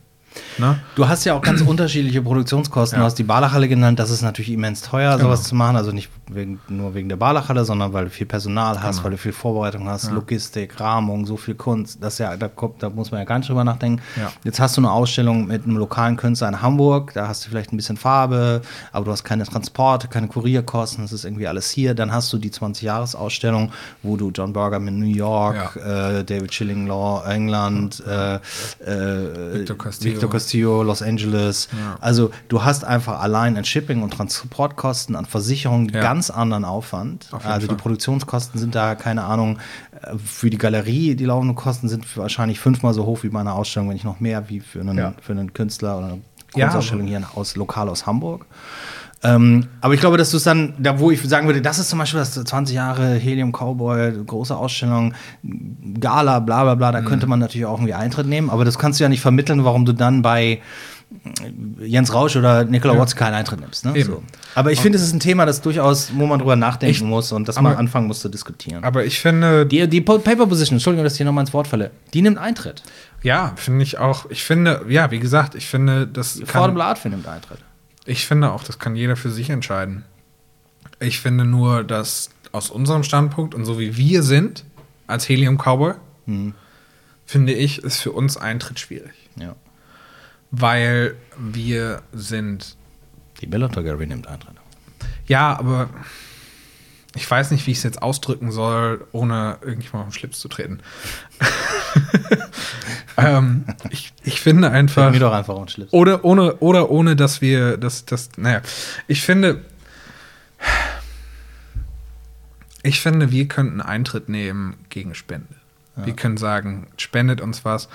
Ne? Du hast ja auch ganz unterschiedliche Produktionskosten. Ja. Du hast die Barlachhalle genannt, das ist natürlich immens teuer, Genau. sowas zu machen. Also nicht wegen, nur wegen der Barlachhalle, sondern weil du viel Personal hast, weil du viel Vorbereitung hast, Logistik, Rahmung, so viel Kunst. Das ja, da, kommt, da muss man ja gar nicht drüber nachdenken. Ja. Jetzt hast du eine Ausstellung mit einem lokalen Künstler in Hamburg, da hast du vielleicht ein bisschen Farbe, aber du hast keine Transporte, keine Kurierkosten, das ist irgendwie alles hier. Dann hast du die 20-Jahres-Ausstellung, wo du John Bergam in New York, äh, David Schillinglaw, England, äh, äh, Victor Castillo. Victor Castillo, Los Angeles. Ja. Also du hast einfach allein an Shipping und Transportkosten, an Versicherungen Ja. ganz anderen Aufwand. Auf Also Fall. die Produktionskosten sind da, keine Ahnung, äh, für die Galerie, die laufenden Kosten sind wahrscheinlich fünfmal so hoch wie bei einer Ausstellung, wenn nicht noch mehr, wie für einen, Ja. für einen Künstler oder eine Kunstausstellung hier aus, lokal aus Hamburg. Ähm, aber ich glaube, dass du es dann, da wo ich sagen würde, das ist zum Beispiel das 20 Jahre Helium Cowboy, große Ausstellung, Gala, bla bla bla, da Mhm. könnte man natürlich auch irgendwie Eintritt nehmen, aber das kannst du ja nicht vermitteln, warum du dann bei Jens Rausch oder Nicola Watts keinen Eintritt nimmst. Ne? So. Aber ich finde, es ist ein Thema, das durchaus, wo man drüber nachdenken Ich- muss und das man anfangen muss zu diskutieren. Aber ich finde, die, die Paper Position, Entschuldigung, dass ich hier nochmal ins Wort falle, die nimmt Eintritt. ja, finde ich auch, ich finde, ja, wie gesagt, ich finde, das kann, Affordable Art nimmt Eintritt. Ich finde auch, das kann jeder für sich entscheiden. Ich finde nur, dass aus unserem Standpunkt und so wie wir sind, als Helium Cowboy, finde ich, ist für uns Eintritt schwierig. Ja. Weil wir sind Die Bellator Gallery nimmt Eintritt. Ja, aber ich weiß nicht, wie ich es jetzt ausdrücken soll, ohne irgendjemand auf den Schlips zu treten. ähm, ich, ich finde einfach. Mir doch einfach den Schlips. Oder ohne, oder ohne, dass wir das, das, naja, ich finde, ich finde, wir könnten Eintritt nehmen gegen Spende. Wir können sagen, spendet uns was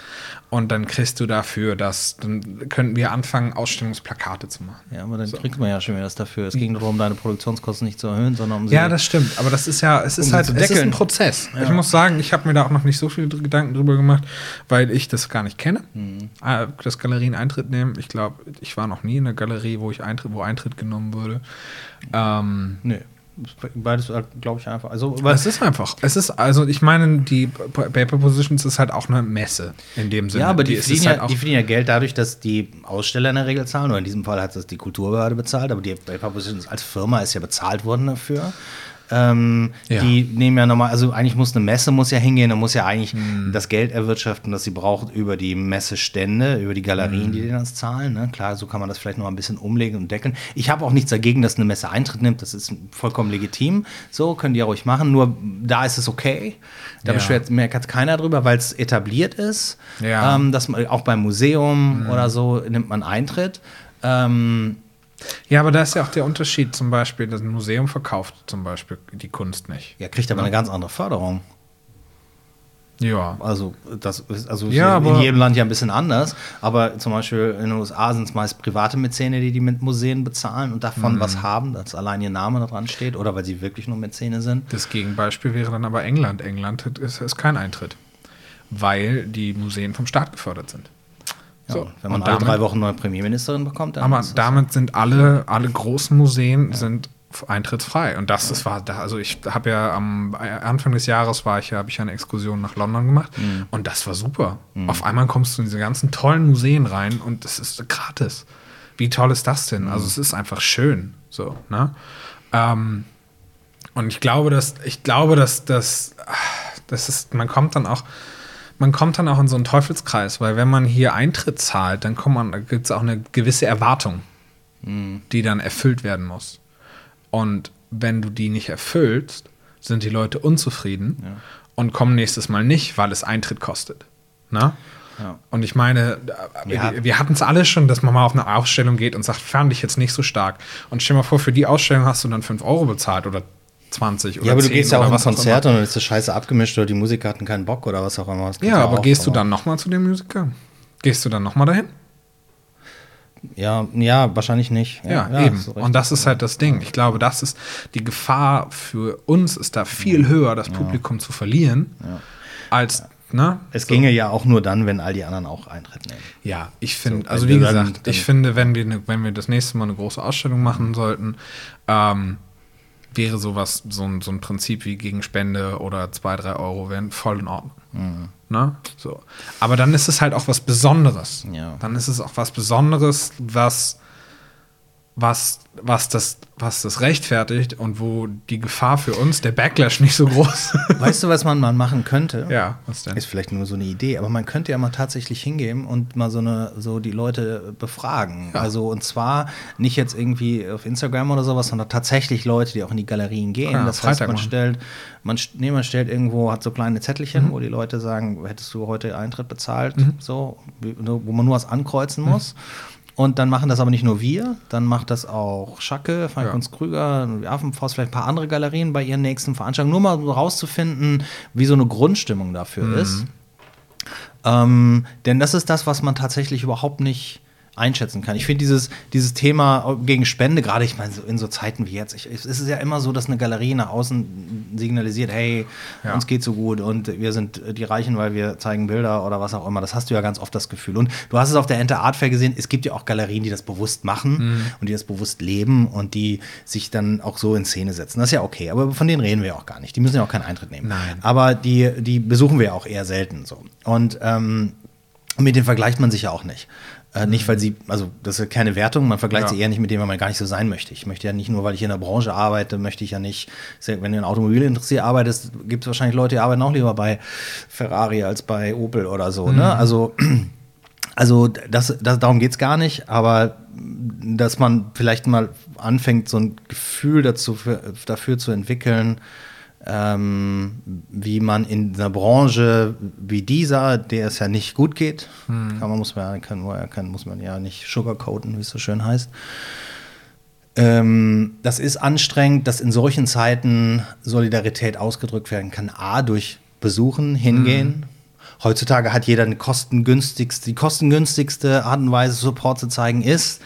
und dann kriegst du dafür das, dann könnten wir anfangen, Ausstellungsplakate zu machen. Ja, aber dann kriegt man ja schon wieder das dafür. Es ging darum, deine Produktionskosten nicht zu erhöhen, sondern um sie Ja, das stimmt. Aber das ist ja, es ist sie halt es ist ein. Prozess. Ja. Ich muss sagen, ich habe mir da auch noch nicht so viele Gedanken drüber gemacht, weil ich das gar nicht kenne. Mhm. Äh, Das Galerien Eintritt nehmen. Ich glaube, ich war noch nie in einer Galerie, wo ich Eintritt, wo Eintritt genommen wurde. Ähm, Nee. Beides, glaube ich, einfach. Also, es ist einfach. Es ist, also ich meine, die Paper Positions ist halt auch eine Messe in dem Sinne. ja, aber die, es verdienen ja, halt auch, die verdienen ja Geld dadurch, dass die Aussteller in der Regel zahlen. Oder in diesem Fall hat das die Kulturbehörde bezahlt, aber die Paper Positions als Firma ist ja bezahlt worden dafür. Ähm, Ja. Die nehmen ja nochmal, also eigentlich muss eine Messe muss ja hingehen, da muss ja eigentlich Hm. das Geld erwirtschaften, das sie braucht über die Messestände, über die Galerien, Hm. die denen das zahlen. Ne? Klar, so kann man das vielleicht noch mal ein bisschen umlegen und deckeln. Ich habe auch nichts dagegen, dass eine Messe Eintritt nimmt, das ist vollkommen legitim. So, können die ja ruhig machen, nur da ist es okay. Da Ja. beschwert merkt keiner drüber, weil es etabliert ist. Ja. Ähm, dass man auch beim Museum oder so nimmt man Eintritt. Ähm, ja, aber da ist ja auch der Unterschied. Zum Beispiel, das Museum verkauft zum Beispiel die Kunst nicht. ja, kriegt aber eine ganz andere Förderung. Ja. Also, das ist also Ja, in jedem Land ja ein bisschen anders. Aber zum Beispiel in den USA sind es meist private Mäzene, die die mit Museen bezahlen und davon Mhm. was haben, dass allein ihr Name dran steht oder weil sie wirklich nur Mäzene sind. Das Gegenbeispiel wäre dann aber England. England hat- ist, ist kein Eintritt, weil die Museen vom Staat gefördert sind. Ja, So, wenn man alle damit- drei Wochen neue Premierministerin bekommt, dann Aber ist das- damit sind alle, alle großen Museen sind f- eintrittsfrei. Und das, das war da, also ich habe ja am Anfang des Jahres war ich ja, habe ich ja eine Exkursion nach London gemacht Mhm. und das war super. Auf einmal kommst du in diese ganzen tollen Museen rein und es ist gratis. Wie toll ist das denn? Mhm. Also es ist einfach schön. So, ne? Ähm, und ich glaube, dass, ich glaube, dass, dass, ah, das ist, man kommt dann auch, man kommt dann auch in so einen Teufelskreis, weil wenn man hier Eintritt zahlt, dann kommt man, gibt es auch eine gewisse Erwartung, die dann erfüllt werden muss. Und wenn du die nicht erfüllst, sind die Leute unzufrieden und kommen nächstes Mal nicht, weil es Eintritt kostet. Na? Ja. Und ich meine, Ja. wir, wir hatten es alle schon, dass man mal auf eine Ausstellung geht und sagt, fand ich jetzt nicht so stark. Und stell mal vor, für die Ausstellung hast du dann 5 Euro bezahlt oder 20 oder Ja, aber du 10 gehst ja auch oder in was Konzerte immer. und dann ist das scheiße abgemischt oder die Musiker hatten keinen Bock oder was auch immer. Gibt's Ja, aber auch, gehst du dann nochmal zu dem Musiker? Gehst du dann nochmal dahin? Ja, ja, wahrscheinlich nicht. Ja, hast eben. du recht. Und das ist halt das Ding. Ich glaube, das ist die Gefahr für uns ist da viel höher, das Publikum zu verlieren, als ne? es ginge ja auch nur dann, wenn all die anderen auch Eintritt nehmen. Ja, ich finde, So, also wenn wie gesagt, ich finde, wenn wir, ne, wenn wir das nächste Mal eine große Ausstellung machen sollten, ähm, wäre sowas, so ein, so ein Prinzip wie gegen Spende oder zwei, drei Euro wären voll in Ordnung. Mhm. Ne? So. Aber dann ist es halt auch was Besonderes. Ja. Dann ist es auch was Besonderes, was, was, was, das, was das rechtfertigt und wo die Gefahr für uns, der Backlash nicht so groß Weißt du, was man mal machen könnte? Ja, was denn? Ist vielleicht nur so eine Idee, aber man könnte ja mal tatsächlich hingehen und mal so eine, so die Leute befragen. Ja. Also und zwar nicht jetzt irgendwie auf Instagram oder sowas, sondern tatsächlich Leute, die auch in die Galerien gehen. Ja, das heißt, Freitag man machen. stellt, man, nee, man stellt irgendwo, hat so kleine Zettelchen, Mhm. wo die Leute sagen, hättest du heute Eintritt bezahlt, so, wie- wo man nur was ankreuzen Mhm. muss. Und dann machen das aber nicht nur wir, dann macht das auch Schacke, Frank Ja. Kunst Krüger, Affenfaust, vielleicht ein paar andere Galerien bei ihren nächsten Veranstaltungen, nur mal so rauszufinden, wie so eine Grundstimmung dafür Mhm. ist. Ähm, denn das ist das, was man tatsächlich überhaupt nicht einschätzen kann. Ich finde dieses, dieses Thema gegen Spende, gerade ich meine, in so Zeiten wie jetzt, ich, es ist ja immer so, dass eine Galerie nach außen signalisiert, hey, Ja. uns geht so gut und wir sind die Reichen, weil wir zeigen Bilder oder was auch immer. Das hast du ja ganz oft das Gefühl. Und du hast es auf der Ente Art Fair gesehen, es gibt ja auch Galerien, die das bewusst machen Mhm. und die das bewusst leben und die sich dann auch so in Szene setzen. Das ist ja okay, aber von denen reden wir auch gar nicht. Die müssen ja auch keinen Eintritt nehmen. Nein. Aber die, die besuchen wir ja auch eher selten so. Und ähm, mit denen vergleicht man sich ja auch nicht. Äh, nicht, weil sie, also das ist ja keine Wertung, man vergleicht Ja. sie eher nicht mit dem, weil man gar nicht so sein möchte. Ich möchte ja nicht nur, weil ich in der Branche arbeite, möchte ich ja nicht, wenn du in Automobilindustrie arbeitest, gibt es wahrscheinlich Leute, die arbeiten auch lieber bei Ferrari als bei Opel oder so. Ne? Also Also das, das, darum geht es gar nicht, aber dass man vielleicht mal anfängt, so ein Gefühl dazu, für, dafür zu entwickeln, ähm, wie man in einer Branche wie dieser, der es ja nicht gut geht, kann man, muss, man, kann, kann, muss man ja nicht sugarcoaten, wie es so schön heißt. Ähm, das ist anstrengend, dass in solchen Zeiten Solidarität ausgedrückt werden kann. A, durch Besuchen, hingehen. Heutzutage hat jeder eine kostengünstigste, die kostengünstigste Art und Weise, Support zu zeigen, ist,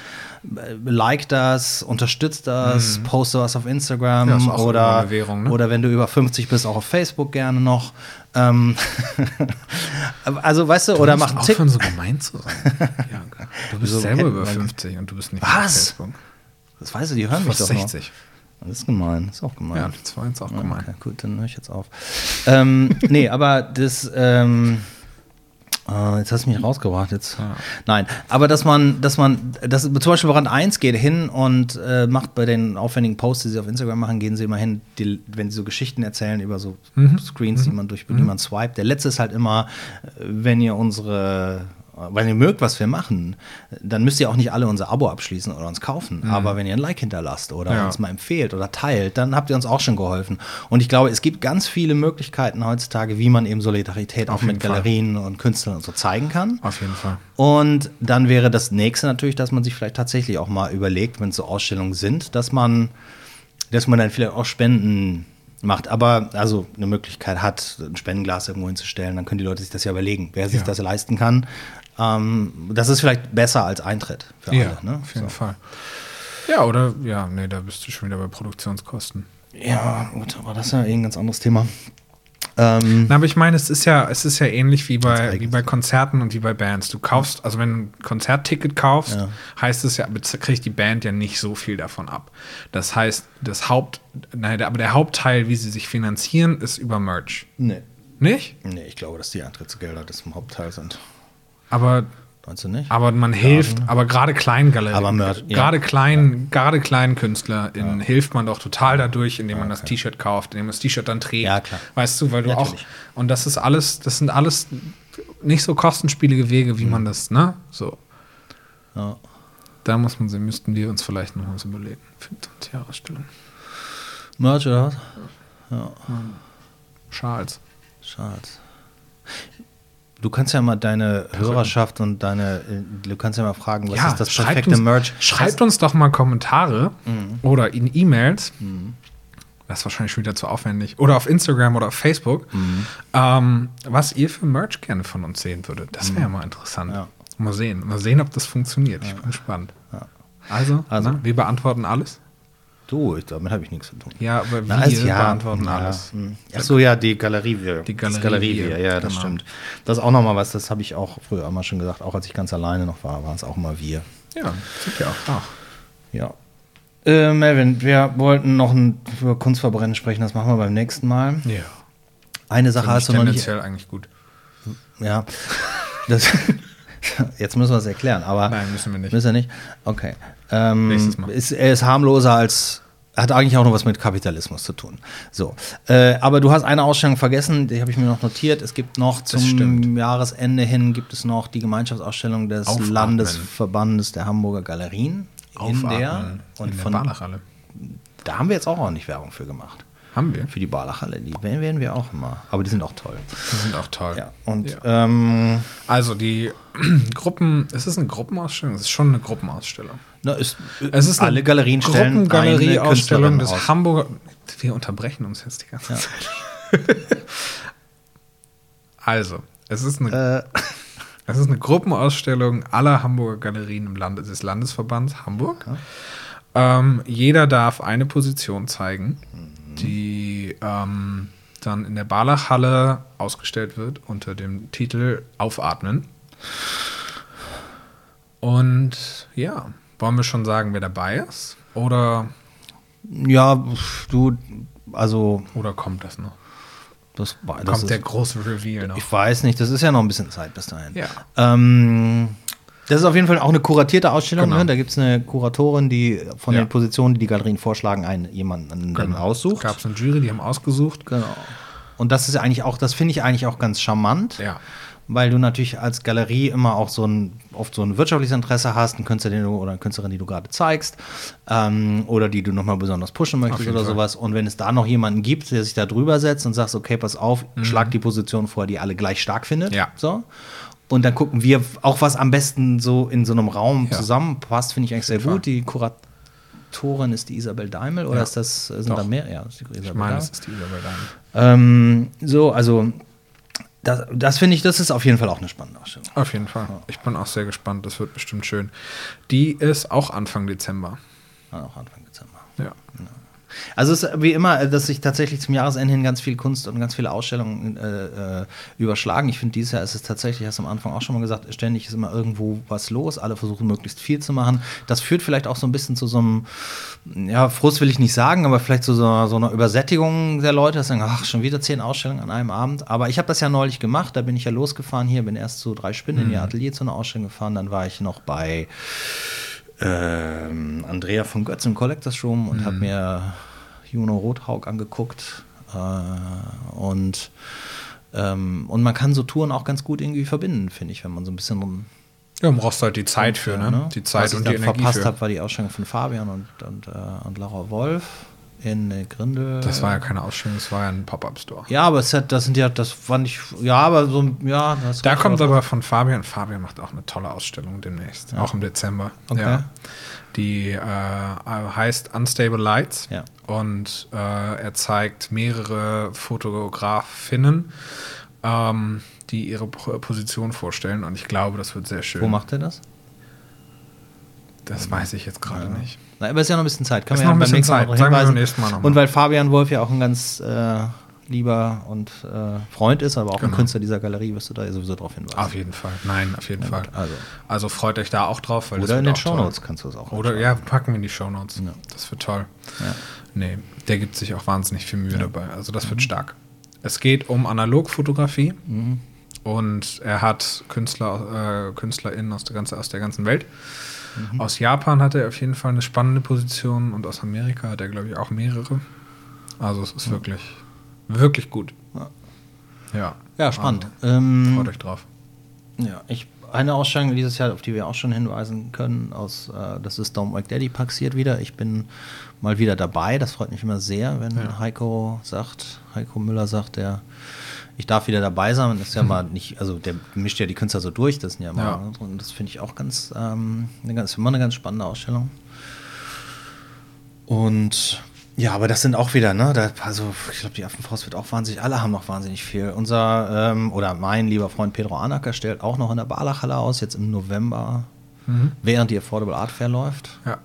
like das, unterstützt das, poste was auf Instagram Ja, oder, Währung, ne? oder wenn du über 50 bist, auch auf Facebook gerne noch. Ähm, also, weißt du, oder mach einen Tick. so gemein zu sein. Bianca. Du bist So selber über wir- 50 und du bist nicht Was? auf Facebook. Das weißt du, die hören Du mich doch 60. noch. Das ist gemein, das ist auch gemein. Ja, das war jetzt auch gemein. Okay, gut, dann höre ich jetzt auf. ähm, nee, aber das, ähm, äh, jetzt hast du mich rausgebracht jetzt. Ja. Nein, aber dass man, dass man, dass zum Beispiel Brand 1 geht hin und äh, macht bei den aufwendigen Posts, die sie auf Instagram machen, gehen sie immer hin, die, wenn sie so Geschichten erzählen über so Mhm. Screens, die man durch, die man swiped. Der letzte ist halt immer, äh, wenn ihr unsere wenn ihr mögt, was wir machen, dann müsst ihr auch nicht alle unser Abo abschließen oder uns kaufen. Aber wenn ihr ein Like hinterlasst oder Mhm. Ja. uns mal empfehlt oder teilt, dann habt ihr uns auch schon geholfen. Und ich glaube, es gibt ganz viele Möglichkeiten heutzutage, wie man eben Solidarität auch Auf mit jeden Fall. Galerien und Künstlern und so zeigen kann. Auf jeden Fall. Und dann wäre das nächste natürlich, dass man sich vielleicht tatsächlich auch mal überlegt, wenn es so Ausstellungen sind, dass man, dass man dann vielleicht auch Spenden macht, aber also eine Möglichkeit hat, ein Spendenglas irgendwo hinzustellen, dann können die Leute sich das ja überlegen, wer sich Ja. das leisten kann. Ähm, das ist vielleicht besser als Eintritt für Ja, alle. Ne? auf jeden So. Fall. Ja, oder, ja, nee, da bist du schon wieder bei Produktionskosten. Ja, gut, aber das ist ja eh ein ganz anderes Thema. Ähm, Na, aber ich meine, es ist ja, es ist ja ähnlich wie bei, wie bei Konzerten und wie bei Bands. Du kaufst, also wenn du ein Konzertticket kaufst, Ja. heißt es ja, kriegt die Band ja nicht so viel davon ab. Das heißt, das Haupt, nein, aber der Hauptteil, wie sie sich finanzieren, ist über Merch. nee. Nicht? Nee, ich glaube, dass die Eintrittsgelder das im Hauptteil sind. Aber Meinst du nicht? Aber man hilft, aber gerade Kleingalerien, ja. gerade klein, gerade kleinen KünstlerInnen hilft man doch total dadurch, indem man das T-Shirt kauft, indem man das T-Shirt dann trägt. Ja, klar. Weißt du, weil du auch, Natürlich. und das ist alles, das sind alles nicht so kostenspielige Wege, wie man das, ne, so. Ja. Da muss man, müssten wir uns vielleicht noch was überlegen für die Jahresstellung. Merch oder was? Schals. Schade. Du kannst ja mal deine Hörerschaft und deine, äh, du kannst ja mal fragen, was ist das schreibt perfekte uns, Merch? Schreibt uns doch mal Kommentare Mhm. oder in E-Mails. Das ist wahrscheinlich schon wieder zu aufwendig. Oder auf Instagram oder auf Facebook. Mhm. Ähm, was ihr für Merch gerne von uns sehen würdet. Das wäre ja mal interessant. Mhm. Ja. Mal sehen. Mal sehen, ob das funktioniert. Ich bin gespannt. Also, Also- ne, wir beantworten alles. Du, damit habe ich nichts zu tun. Ja, aber wir Na, also, ja, beantworten ja, alles. hm. Ach so, ja, die Galerie wir. Die Das Galerie wir, wir, ja, das genau. stimmt. Das ist auch nochmal was, das habe ich auch früher immer schon gesagt, auch als ich ganz alleine noch war, waren es auch mal wir. Ja, sind wir auch. Ach. Ja. Äh, Melvin, wir wollten noch ein, über Kunstverbrennen sprechen, das machen wir beim nächsten Mal. Ja. Eine Sache hast du noch nicht. tendenziell eigentlich gut. Ja. Das, jetzt müssen wir es erklären, aber. Nein, müssen wir nicht. Müssen wir nicht? Okay. Ähm, Nächstes Mal. Ist, er ist harmloser als. Hat eigentlich auch noch was mit Kapitalismus zu tun. So. Äh, aber du hast eine Ausstellung vergessen, die habe ich mir noch notiert. Es gibt noch zum. Jahresende hin gibt es noch die Gemeinschaftsausstellung des Aufatmen. Landesverbandes der Hamburger Galerien. In der, Aufatmen und in der von, da haben wir jetzt auch ordentlich Werbung für gemacht. Haben wir. Für die Barlachhalle. Die werden wir auch immer. Aber die sind auch toll. Die sind auch toll. Ja. Und Ja. Ähm, Also die Gruppen, es ist eine Gruppenausstellung, es ist schon eine Gruppenausstellung. Na, ist, Es ist alle Galerien stellen eine Gruppengalerieausstellung des aus. Hamburger. Wir unterbrechen uns jetzt die ganze Ja. Zeit. Also, es ist eine, Äh, es ist eine Gruppenausstellung aller Hamburger Galerien im Lande, des Landesverbands Hamburg. Ähm, jeder darf eine Position zeigen, die ähm, dann in der Barlachhalle ausgestellt wird unter dem Titel Aufatmen. Und ja, wollen wir schon sagen, wer dabei ist? Oder, ja, du, also, oder kommt das noch? das, das kommt ist, der große Reveal noch? ich weiß nicht, das ist ja noch ein bisschen Zeit bis dahin. Ja. Ähm, das ist auf jeden Fall auch eine kuratierte Ausstellung. Genau. Ne? Da gibt es eine Kuratorin, die von Ja. den Positionen, die die Galerien vorschlagen, einen, jemanden dann aussucht. Gab es eine Jury, die haben ausgesucht. Genau. Und das ist eigentlich auch, das finde ich eigentlich auch ganz charmant. Ja. weil du natürlich als Galerie immer auch so ein, oft so ein wirtschaftliches Interesse hast, einen Künstler den du, oder eine Künstlerin, die du gerade zeigst, ähm, oder die du nochmal besonders pushen möchtest oder Fall. sowas. Und wenn es da noch jemanden gibt, der sich da drüber setzt und sagt, okay, pass auf, schlag die Position vor, die alle gleich stark findet. Mhm. Ja. So. Und dann gucken wir auch, was am besten so in so einem Raum Ja. zusammenpasst, finde ich eigentlich sehr gut. Die Kuratorin ist die Isabel Daimel oder Ja. ist das, sind Doch. da mehr? Ja, das ist die Isabel Ich meine, Daimel. das ist die Isabel Daimel. Ähm, so, also das, das finde ich, das ist auf jeden Fall auch eine spannende Ausstellung. Auf jeden Fall. Ich bin auch sehr gespannt. Das wird bestimmt schön. Die ist auch Anfang Dezember. Ja, Auch Anfang Dezember. Ja. Also es ist wie immer, dass sich tatsächlich zum Jahresende hin ganz viel Kunst und ganz viele Ausstellungen äh, äh, überschlagen. Ich finde, dieses Jahr ist es tatsächlich, hast du am Anfang auch schon mal gesagt, ständig ist immer irgendwo was los. Alle versuchen möglichst viel zu machen. Das führt vielleicht auch so ein bisschen zu so einem, ja, Frust will ich nicht sagen, aber vielleicht zu so, so einer Übersättigung der Leute, dass sie sagen, ach, schon wieder zehn Ausstellungen an einem Abend. Aber ich habe das ja neulich gemacht, da bin ich ja losgefahren hier, bin erst zu drei Spinnen in ihr Atelier zu einer Ausstellung gefahren, dann war ich noch bei ähm, Andrea von Götz im Collectors Room und habe mir Juno Rothaug angeguckt. Äh, und, ähm, und man kann so Touren auch ganz gut irgendwie verbinden, finde ich, wenn man so ein bisschen Ja, man brauchst halt die Zeit für, ne? Die Zeit Was und ich die Energie verpasst habe, war die Ausstellung von Fabian und, und, äh, und Laura Wolf in Grindel. Das war ja keine Ausstellung, das war ja ein Pop-Up-Store. ja, aber es hat, das sind ja, das fand ich, ja, aber so, ja. Da kommt aber von Fabian. Fabian macht auch eine tolle Ausstellung demnächst, auch im Dezember. Okay. Ja. Die äh, heißt Unstable Lights Ja. und äh, er zeigt mehrere Fotografinnen, ähm, die ihre Position vorstellen und ich glaube, das wird sehr schön. Wo macht er das? das weiß ich jetzt gerade nicht. Na, aber es ist ja noch ein bisschen Zeit. Können Ist wir ja noch ein beim bisschen nächsten Mal Zeit. noch Sagen wir hinweisen. beim nächsten Mal noch mal. Und weil Fabian Wolf ja auch ein ganz äh, lieber und äh, Freund ist, aber auch ein Genau. Künstler dieser Galerie, wirst du da sowieso drauf hinweisen. Auf jeden Fall. Nein, auf jeden Ja, Fall. also. Also freut euch da auch drauf. Weil das Oder in den. Shownotes kannst du es auch Oder anschauen. ja, packen wir in die Shownotes. Ja. Das wird toll. Ja. Nee, der gibt sich auch wahnsinnig viel Mühe dabei. Also das Mhm. wird stark. Es geht um Analogfotografie und er hat Künstler, äh, KünstlerInnen aus der, ganze, aus der ganzen Welt. Mhm. Aus Japan hat er auf jeden Fall eine spannende Position und aus Amerika hat er, glaube ich, auch mehrere. Also es ist wirklich, wirklich gut. Ja. Ja. Ja, spannend. Also, Ähm, freut euch drauf. Ja, ich, eine Ausstellung dieses Jahr, auf die wir auch schon hinweisen können, aus, äh, das ist Don't Like Daddy passiert wieder. Ich bin mal wieder dabei. Das freut mich immer sehr, wenn Ja. Heiko sagt, Heiko Müller sagt, der, ich darf wieder dabei sein. Das ist ja mal nicht, also der mischt ja die Künstler so durch, das sind ja mal, Ja. und das finde ich auch ganz, ähm, eine ganz, immer eine ganz spannende Ausstellung. Und ja, aber das sind auch wieder, ne? Da, also, ich glaube, die Affenfaust wird auch wahnsinnig, alle haben noch wahnsinnig viel. Unser, ähm, oder mein lieber Freund Pedro Anacker stellt auch noch in der Barlachhalle aus, jetzt im November, während die Affordable Art Fair läuft. Ja.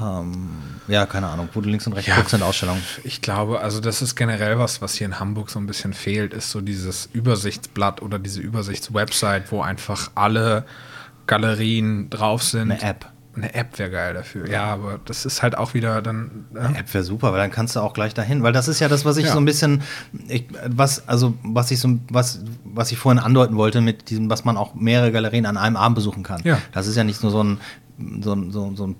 Ähm, ja, keine Ahnung, wo du links und rechts Ja. guckst in der Ausstellung. Ich glaube, also das ist generell was, was hier in Hamburg so ein bisschen fehlt, ist so dieses Übersichtsblatt oder diese Übersichtswebsite, wo einfach alle Galerien drauf sind. Eine App. Eine App wäre geil dafür. Ja, aber das ist halt auch wieder dann. Ja. App wäre super, weil dann kannst du auch gleich dahin, weil das ist ja das, was ich Ja. so ein bisschen, ich, was also was ich so was was ich vorhin andeuten wollte mit diesem, was man auch mehrere Galerien an einem Abend besuchen kann. Ja. Das ist ja nicht nur so ein so, ein- so, so,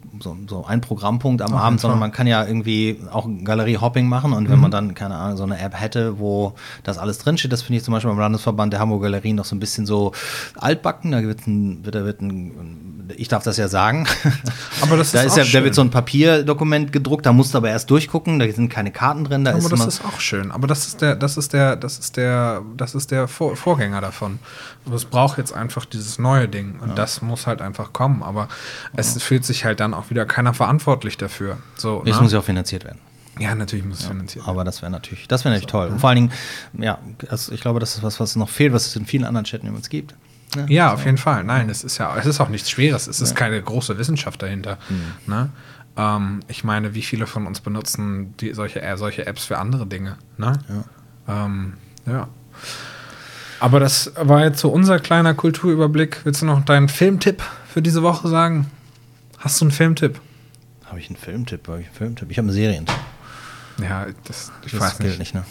so, ein Programmpunkt am Auf Abend, sondern man kann ja irgendwie auch Galerie-Hopping machen und Mhm. wenn man dann, keine Ahnung, so eine App hätte, wo das alles drinsteht, das finde ich zum Beispiel beim Landesverband der Hamburger Galerien noch so ein bisschen so altbacken, da wird ein, wird, da wird ein, ich darf das ja sagen, Aber das da ist ist auch ja, da schön. wird so ein Papierdokument gedruckt, da musst du aber erst durchgucken, da sind keine Karten drin, da Aber ist das ist auch schön. Aber das ist der, das ist der, das ist der, das ist der Vor Vorgänger davon. Aber es braucht jetzt einfach dieses neue Ding. Und das muss halt einfach kommen. Aber es fühlt sich halt dann auch wieder keiner verantwortlich dafür. So, es ne? muss ja auch finanziert werden. ja, natürlich muss es finanziert werden. Aber das wäre natürlich, das wäre natürlich toll. Und vor allen Dingen, ja, also ich glaube, das ist was, was noch fehlt, was es in vielen anderen Städten übrigens gibt. Ne? Ja, auf jeden Fall. Nein, es ist ja, es ist auch nichts Schweres. Es ist keine große Wissenschaft dahinter. Mhm. Ne? Ähm, ich meine, wie viele von uns benutzen die, solche, äh, solche Apps für andere Dinge? Ne? Ja. Ähm, ja. Aber das war jetzt so unser kleiner Kulturüberblick. Willst du noch deinen Filmtipp für diese Woche sagen? Hast du einen Filmtipp? Habe ich einen Filmtipp? Habe ich einen Filmtipp? Ich habe einen Serientipp. Ja, das, ich Das weiß gilt nicht. nicht, ne?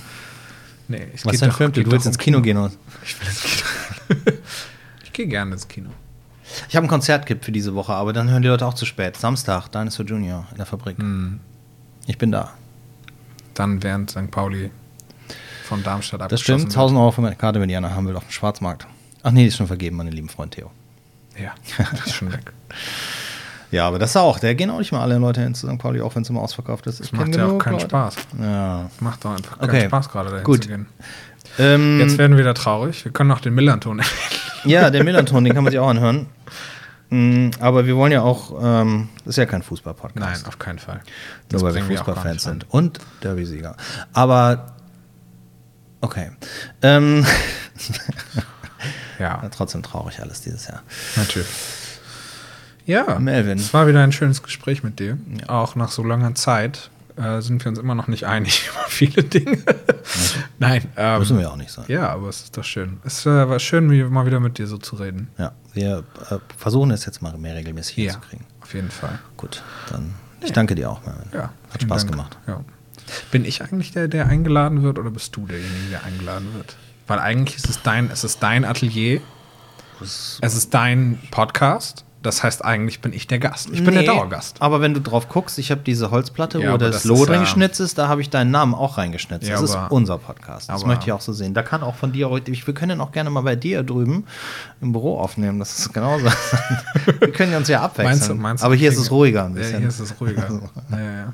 Nee, es Was ist dein Filmtipp? Du willst ins Kino gehen oder? Ich will ins Kino. Ich gehe gerne ins Kino. Ich habe ein Konzerttipp für diese Woche, aber dann hören die Leute auch zu spät. Samstag, Dinosaur Junior in der Fabrik. Hm. Ich bin da. Dann während St. Pauli von Darmstadt Das abgeschlossen stimmt. wird. 1000 Euro für meine Karte, wenn die einer haben will, auf dem Schwarzmarkt. Ach nee, die ist schon vergeben, meine lieben Freund Theo. Ja, das ist schon weg. Ja, aber das ist auch, da gehen auch nicht mal alle Leute hin zu St. Pauli, auch wenn es immer ausverkauft ist. Ich Das macht ja auch keinen Leute. Spaß. Ja. Macht doch einfach keinen Okay. Spaß gerade dahin Gut. zu gehen. Ähm, Jetzt werden wir wieder traurig. Wir können noch den Millanton erwähnen. Ja, der Millanton, den kann man sich auch anhören. Mm, Aber wir wollen ja auch, ähm, das ist ja kein Fußball-Podcast. Nein, auf keinen Fall. Nur weil wir bringen auch gar Fußballfans nicht sind. Und Derby-Sieger. Aber, okay. Ähm. Ja, trotzdem traurig alles dieses Jahr. natürlich. Ja, Melvin. es war wieder ein schönes Gespräch mit dir. Auch nach so langer Zeit äh, sind wir uns immer noch nicht einig über viele Dinge. Nein, ähm, Müssen wir auch nicht sein. ja, aber es ist doch schön. Es äh, war schön, mal wieder mit dir so zu reden. Ja, wir äh, versuchen es jetzt mal mehr regelmäßig Ja, hinzukriegen. auf jeden Fall. Gut, dann ich danke dir auch, Melvin. Ja, Hat Spaß Dank. gemacht. Ja. Bin ich eigentlich der, der eingeladen wird oder bist du derjenige, der eingeladen wird? Weil eigentlich ist es dein, es ist dein Atelier, es ist dein Podcast. Das heißt, eigentlich bin ich der Gast. Ich bin der Nee, Dauergast. Aber wenn du drauf guckst, ich habe diese Holzplatte, Ja, wo das, das ja- geschnitzt ist, da habe ich deinen Namen auch reingeschnitzt. Ja, das ist unser Podcast. Das möchte ich auch so sehen. Da kann auch von dir heute, wir können auch gerne mal bei dir drüben im Büro aufnehmen. Das ist genauso. wir können uns ja abwechseln. Meinst du, meinst du, aber hier ist es ruhiger ein Ja, bisschen. hier ist es ruhiger. ja, ja.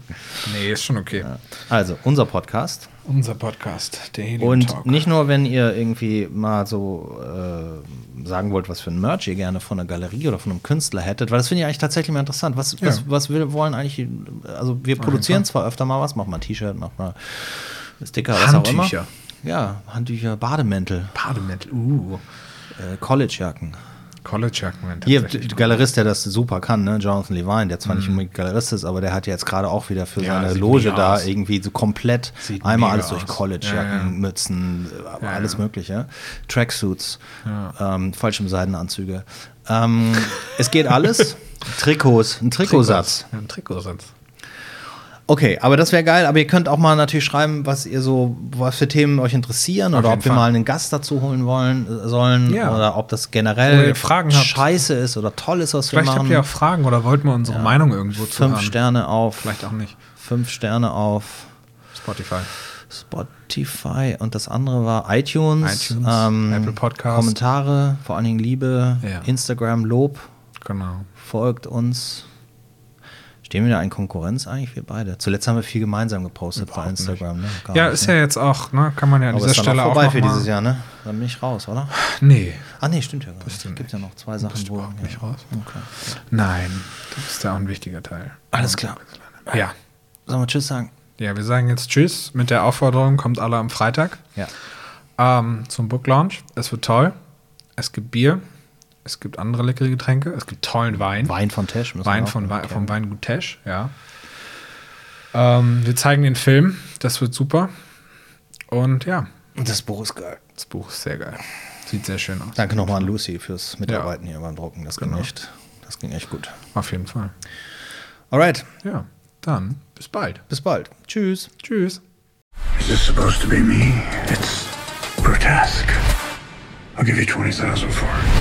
Nee, ist schon okay. Also, unser Podcast. Unser Podcast, der Helium Und Talk. nicht nur, wenn ihr irgendwie mal so äh, sagen wollt, was für ein Merch ihr gerne von einer Galerie oder von einem Künstler hättet, weil das finde ich eigentlich tatsächlich mal interessant. Was, was, Ja. was wir wollen eigentlich, also wir produzieren zwar öfter mal was, machen mal ein T-Shirt, machen mal Sticker, was auch immer. Handtücher. Ja, Handtücher, Bademäntel, Bademäntel. Uh. äh, Collegejacken. College-Jacken. Hier, der Galerist, der das super kann, ne? Jonathan Levine, der zwar nicht unbedingt Galerist ist, aber der hat jetzt gerade auch wieder für Mhm. Ja, seine Loge da aus. irgendwie so komplett Sieht einmal alles durch aus. Collegejacken, Ja, ja. Mützen, Ja, alles ja. Mögliche. Tracksuits, Ja. ähm, Fallschirmseidenanzüge. Ähm, es geht alles. Trikots, ein Trikotsatz. Ja, ein Trikotsatz. Okay, aber das wäre geil. Aber ihr könnt auch mal natürlich schreiben, was ihr so, was für Themen euch interessieren oder ob wir Fall. mal einen Gast dazu holen wollen äh, sollen Ja. oder ob das generell Fragen habt. scheiße ist oder toll ist, was wir Vielleicht machen. habt ihr auch Fragen oder wollt mal unsere Meinung irgendwo zu fünf. Sterne auf Vielleicht auch nicht. fünf Sterne auf Spotify. Spotify und das andere war iTunes, iTunes, ähm, Apple Podcast. Kommentare, vor allen Dingen Liebe, Ja. Instagram Lob, Genau. folgt uns. Stehen wir da in Konkurrenz eigentlich, wir beide? Zuletzt haben wir viel gemeinsam gepostet bei Überhaupt nicht. Instagram. Ne? Ja, nicht, ist ne? ja jetzt auch, ne, kann man ja an Aber dieser ist Stelle auch auch vorbei noch für dieses Jahr, ne? Dann bin ich raus, oder? Nee, Ah, nee, stimmt ja gar nicht. du Es gibt nicht. ja noch zwei Du Sachen, bist wo. überhaupt nicht ja. raus. Okay. nein, das ist ja auch ein wichtiger Teil. Alles klar. Ja. Sollen wir Tschüss sagen? Ja, wir sagen jetzt Tschüss mit der Aufforderung, kommt alle am Freitag Ja. ähm, zum Book Launch. Es wird toll. Es gibt Bier, es gibt andere leckere Getränke, es gibt tollen Wein. Wein von Tesch. müssen Wein von erklären. vom Weingut Tesch, ja. Ähm, wir zeigen den Film, das wird super. Und ja, Das Buch ist geil. das Buch ist sehr geil. Sieht sehr schön aus. Danke nochmal an Lucy fürs Mitarbeiten hier beim Drucken. Das ging Genau. echt, das ging echt gut. Auf jeden Fall. Alright, Ja, dann bis bald. bis bald. Tschüss. Tschüss. Is this supposed to be me? It's grotesque. I'll give you 20,000 for it.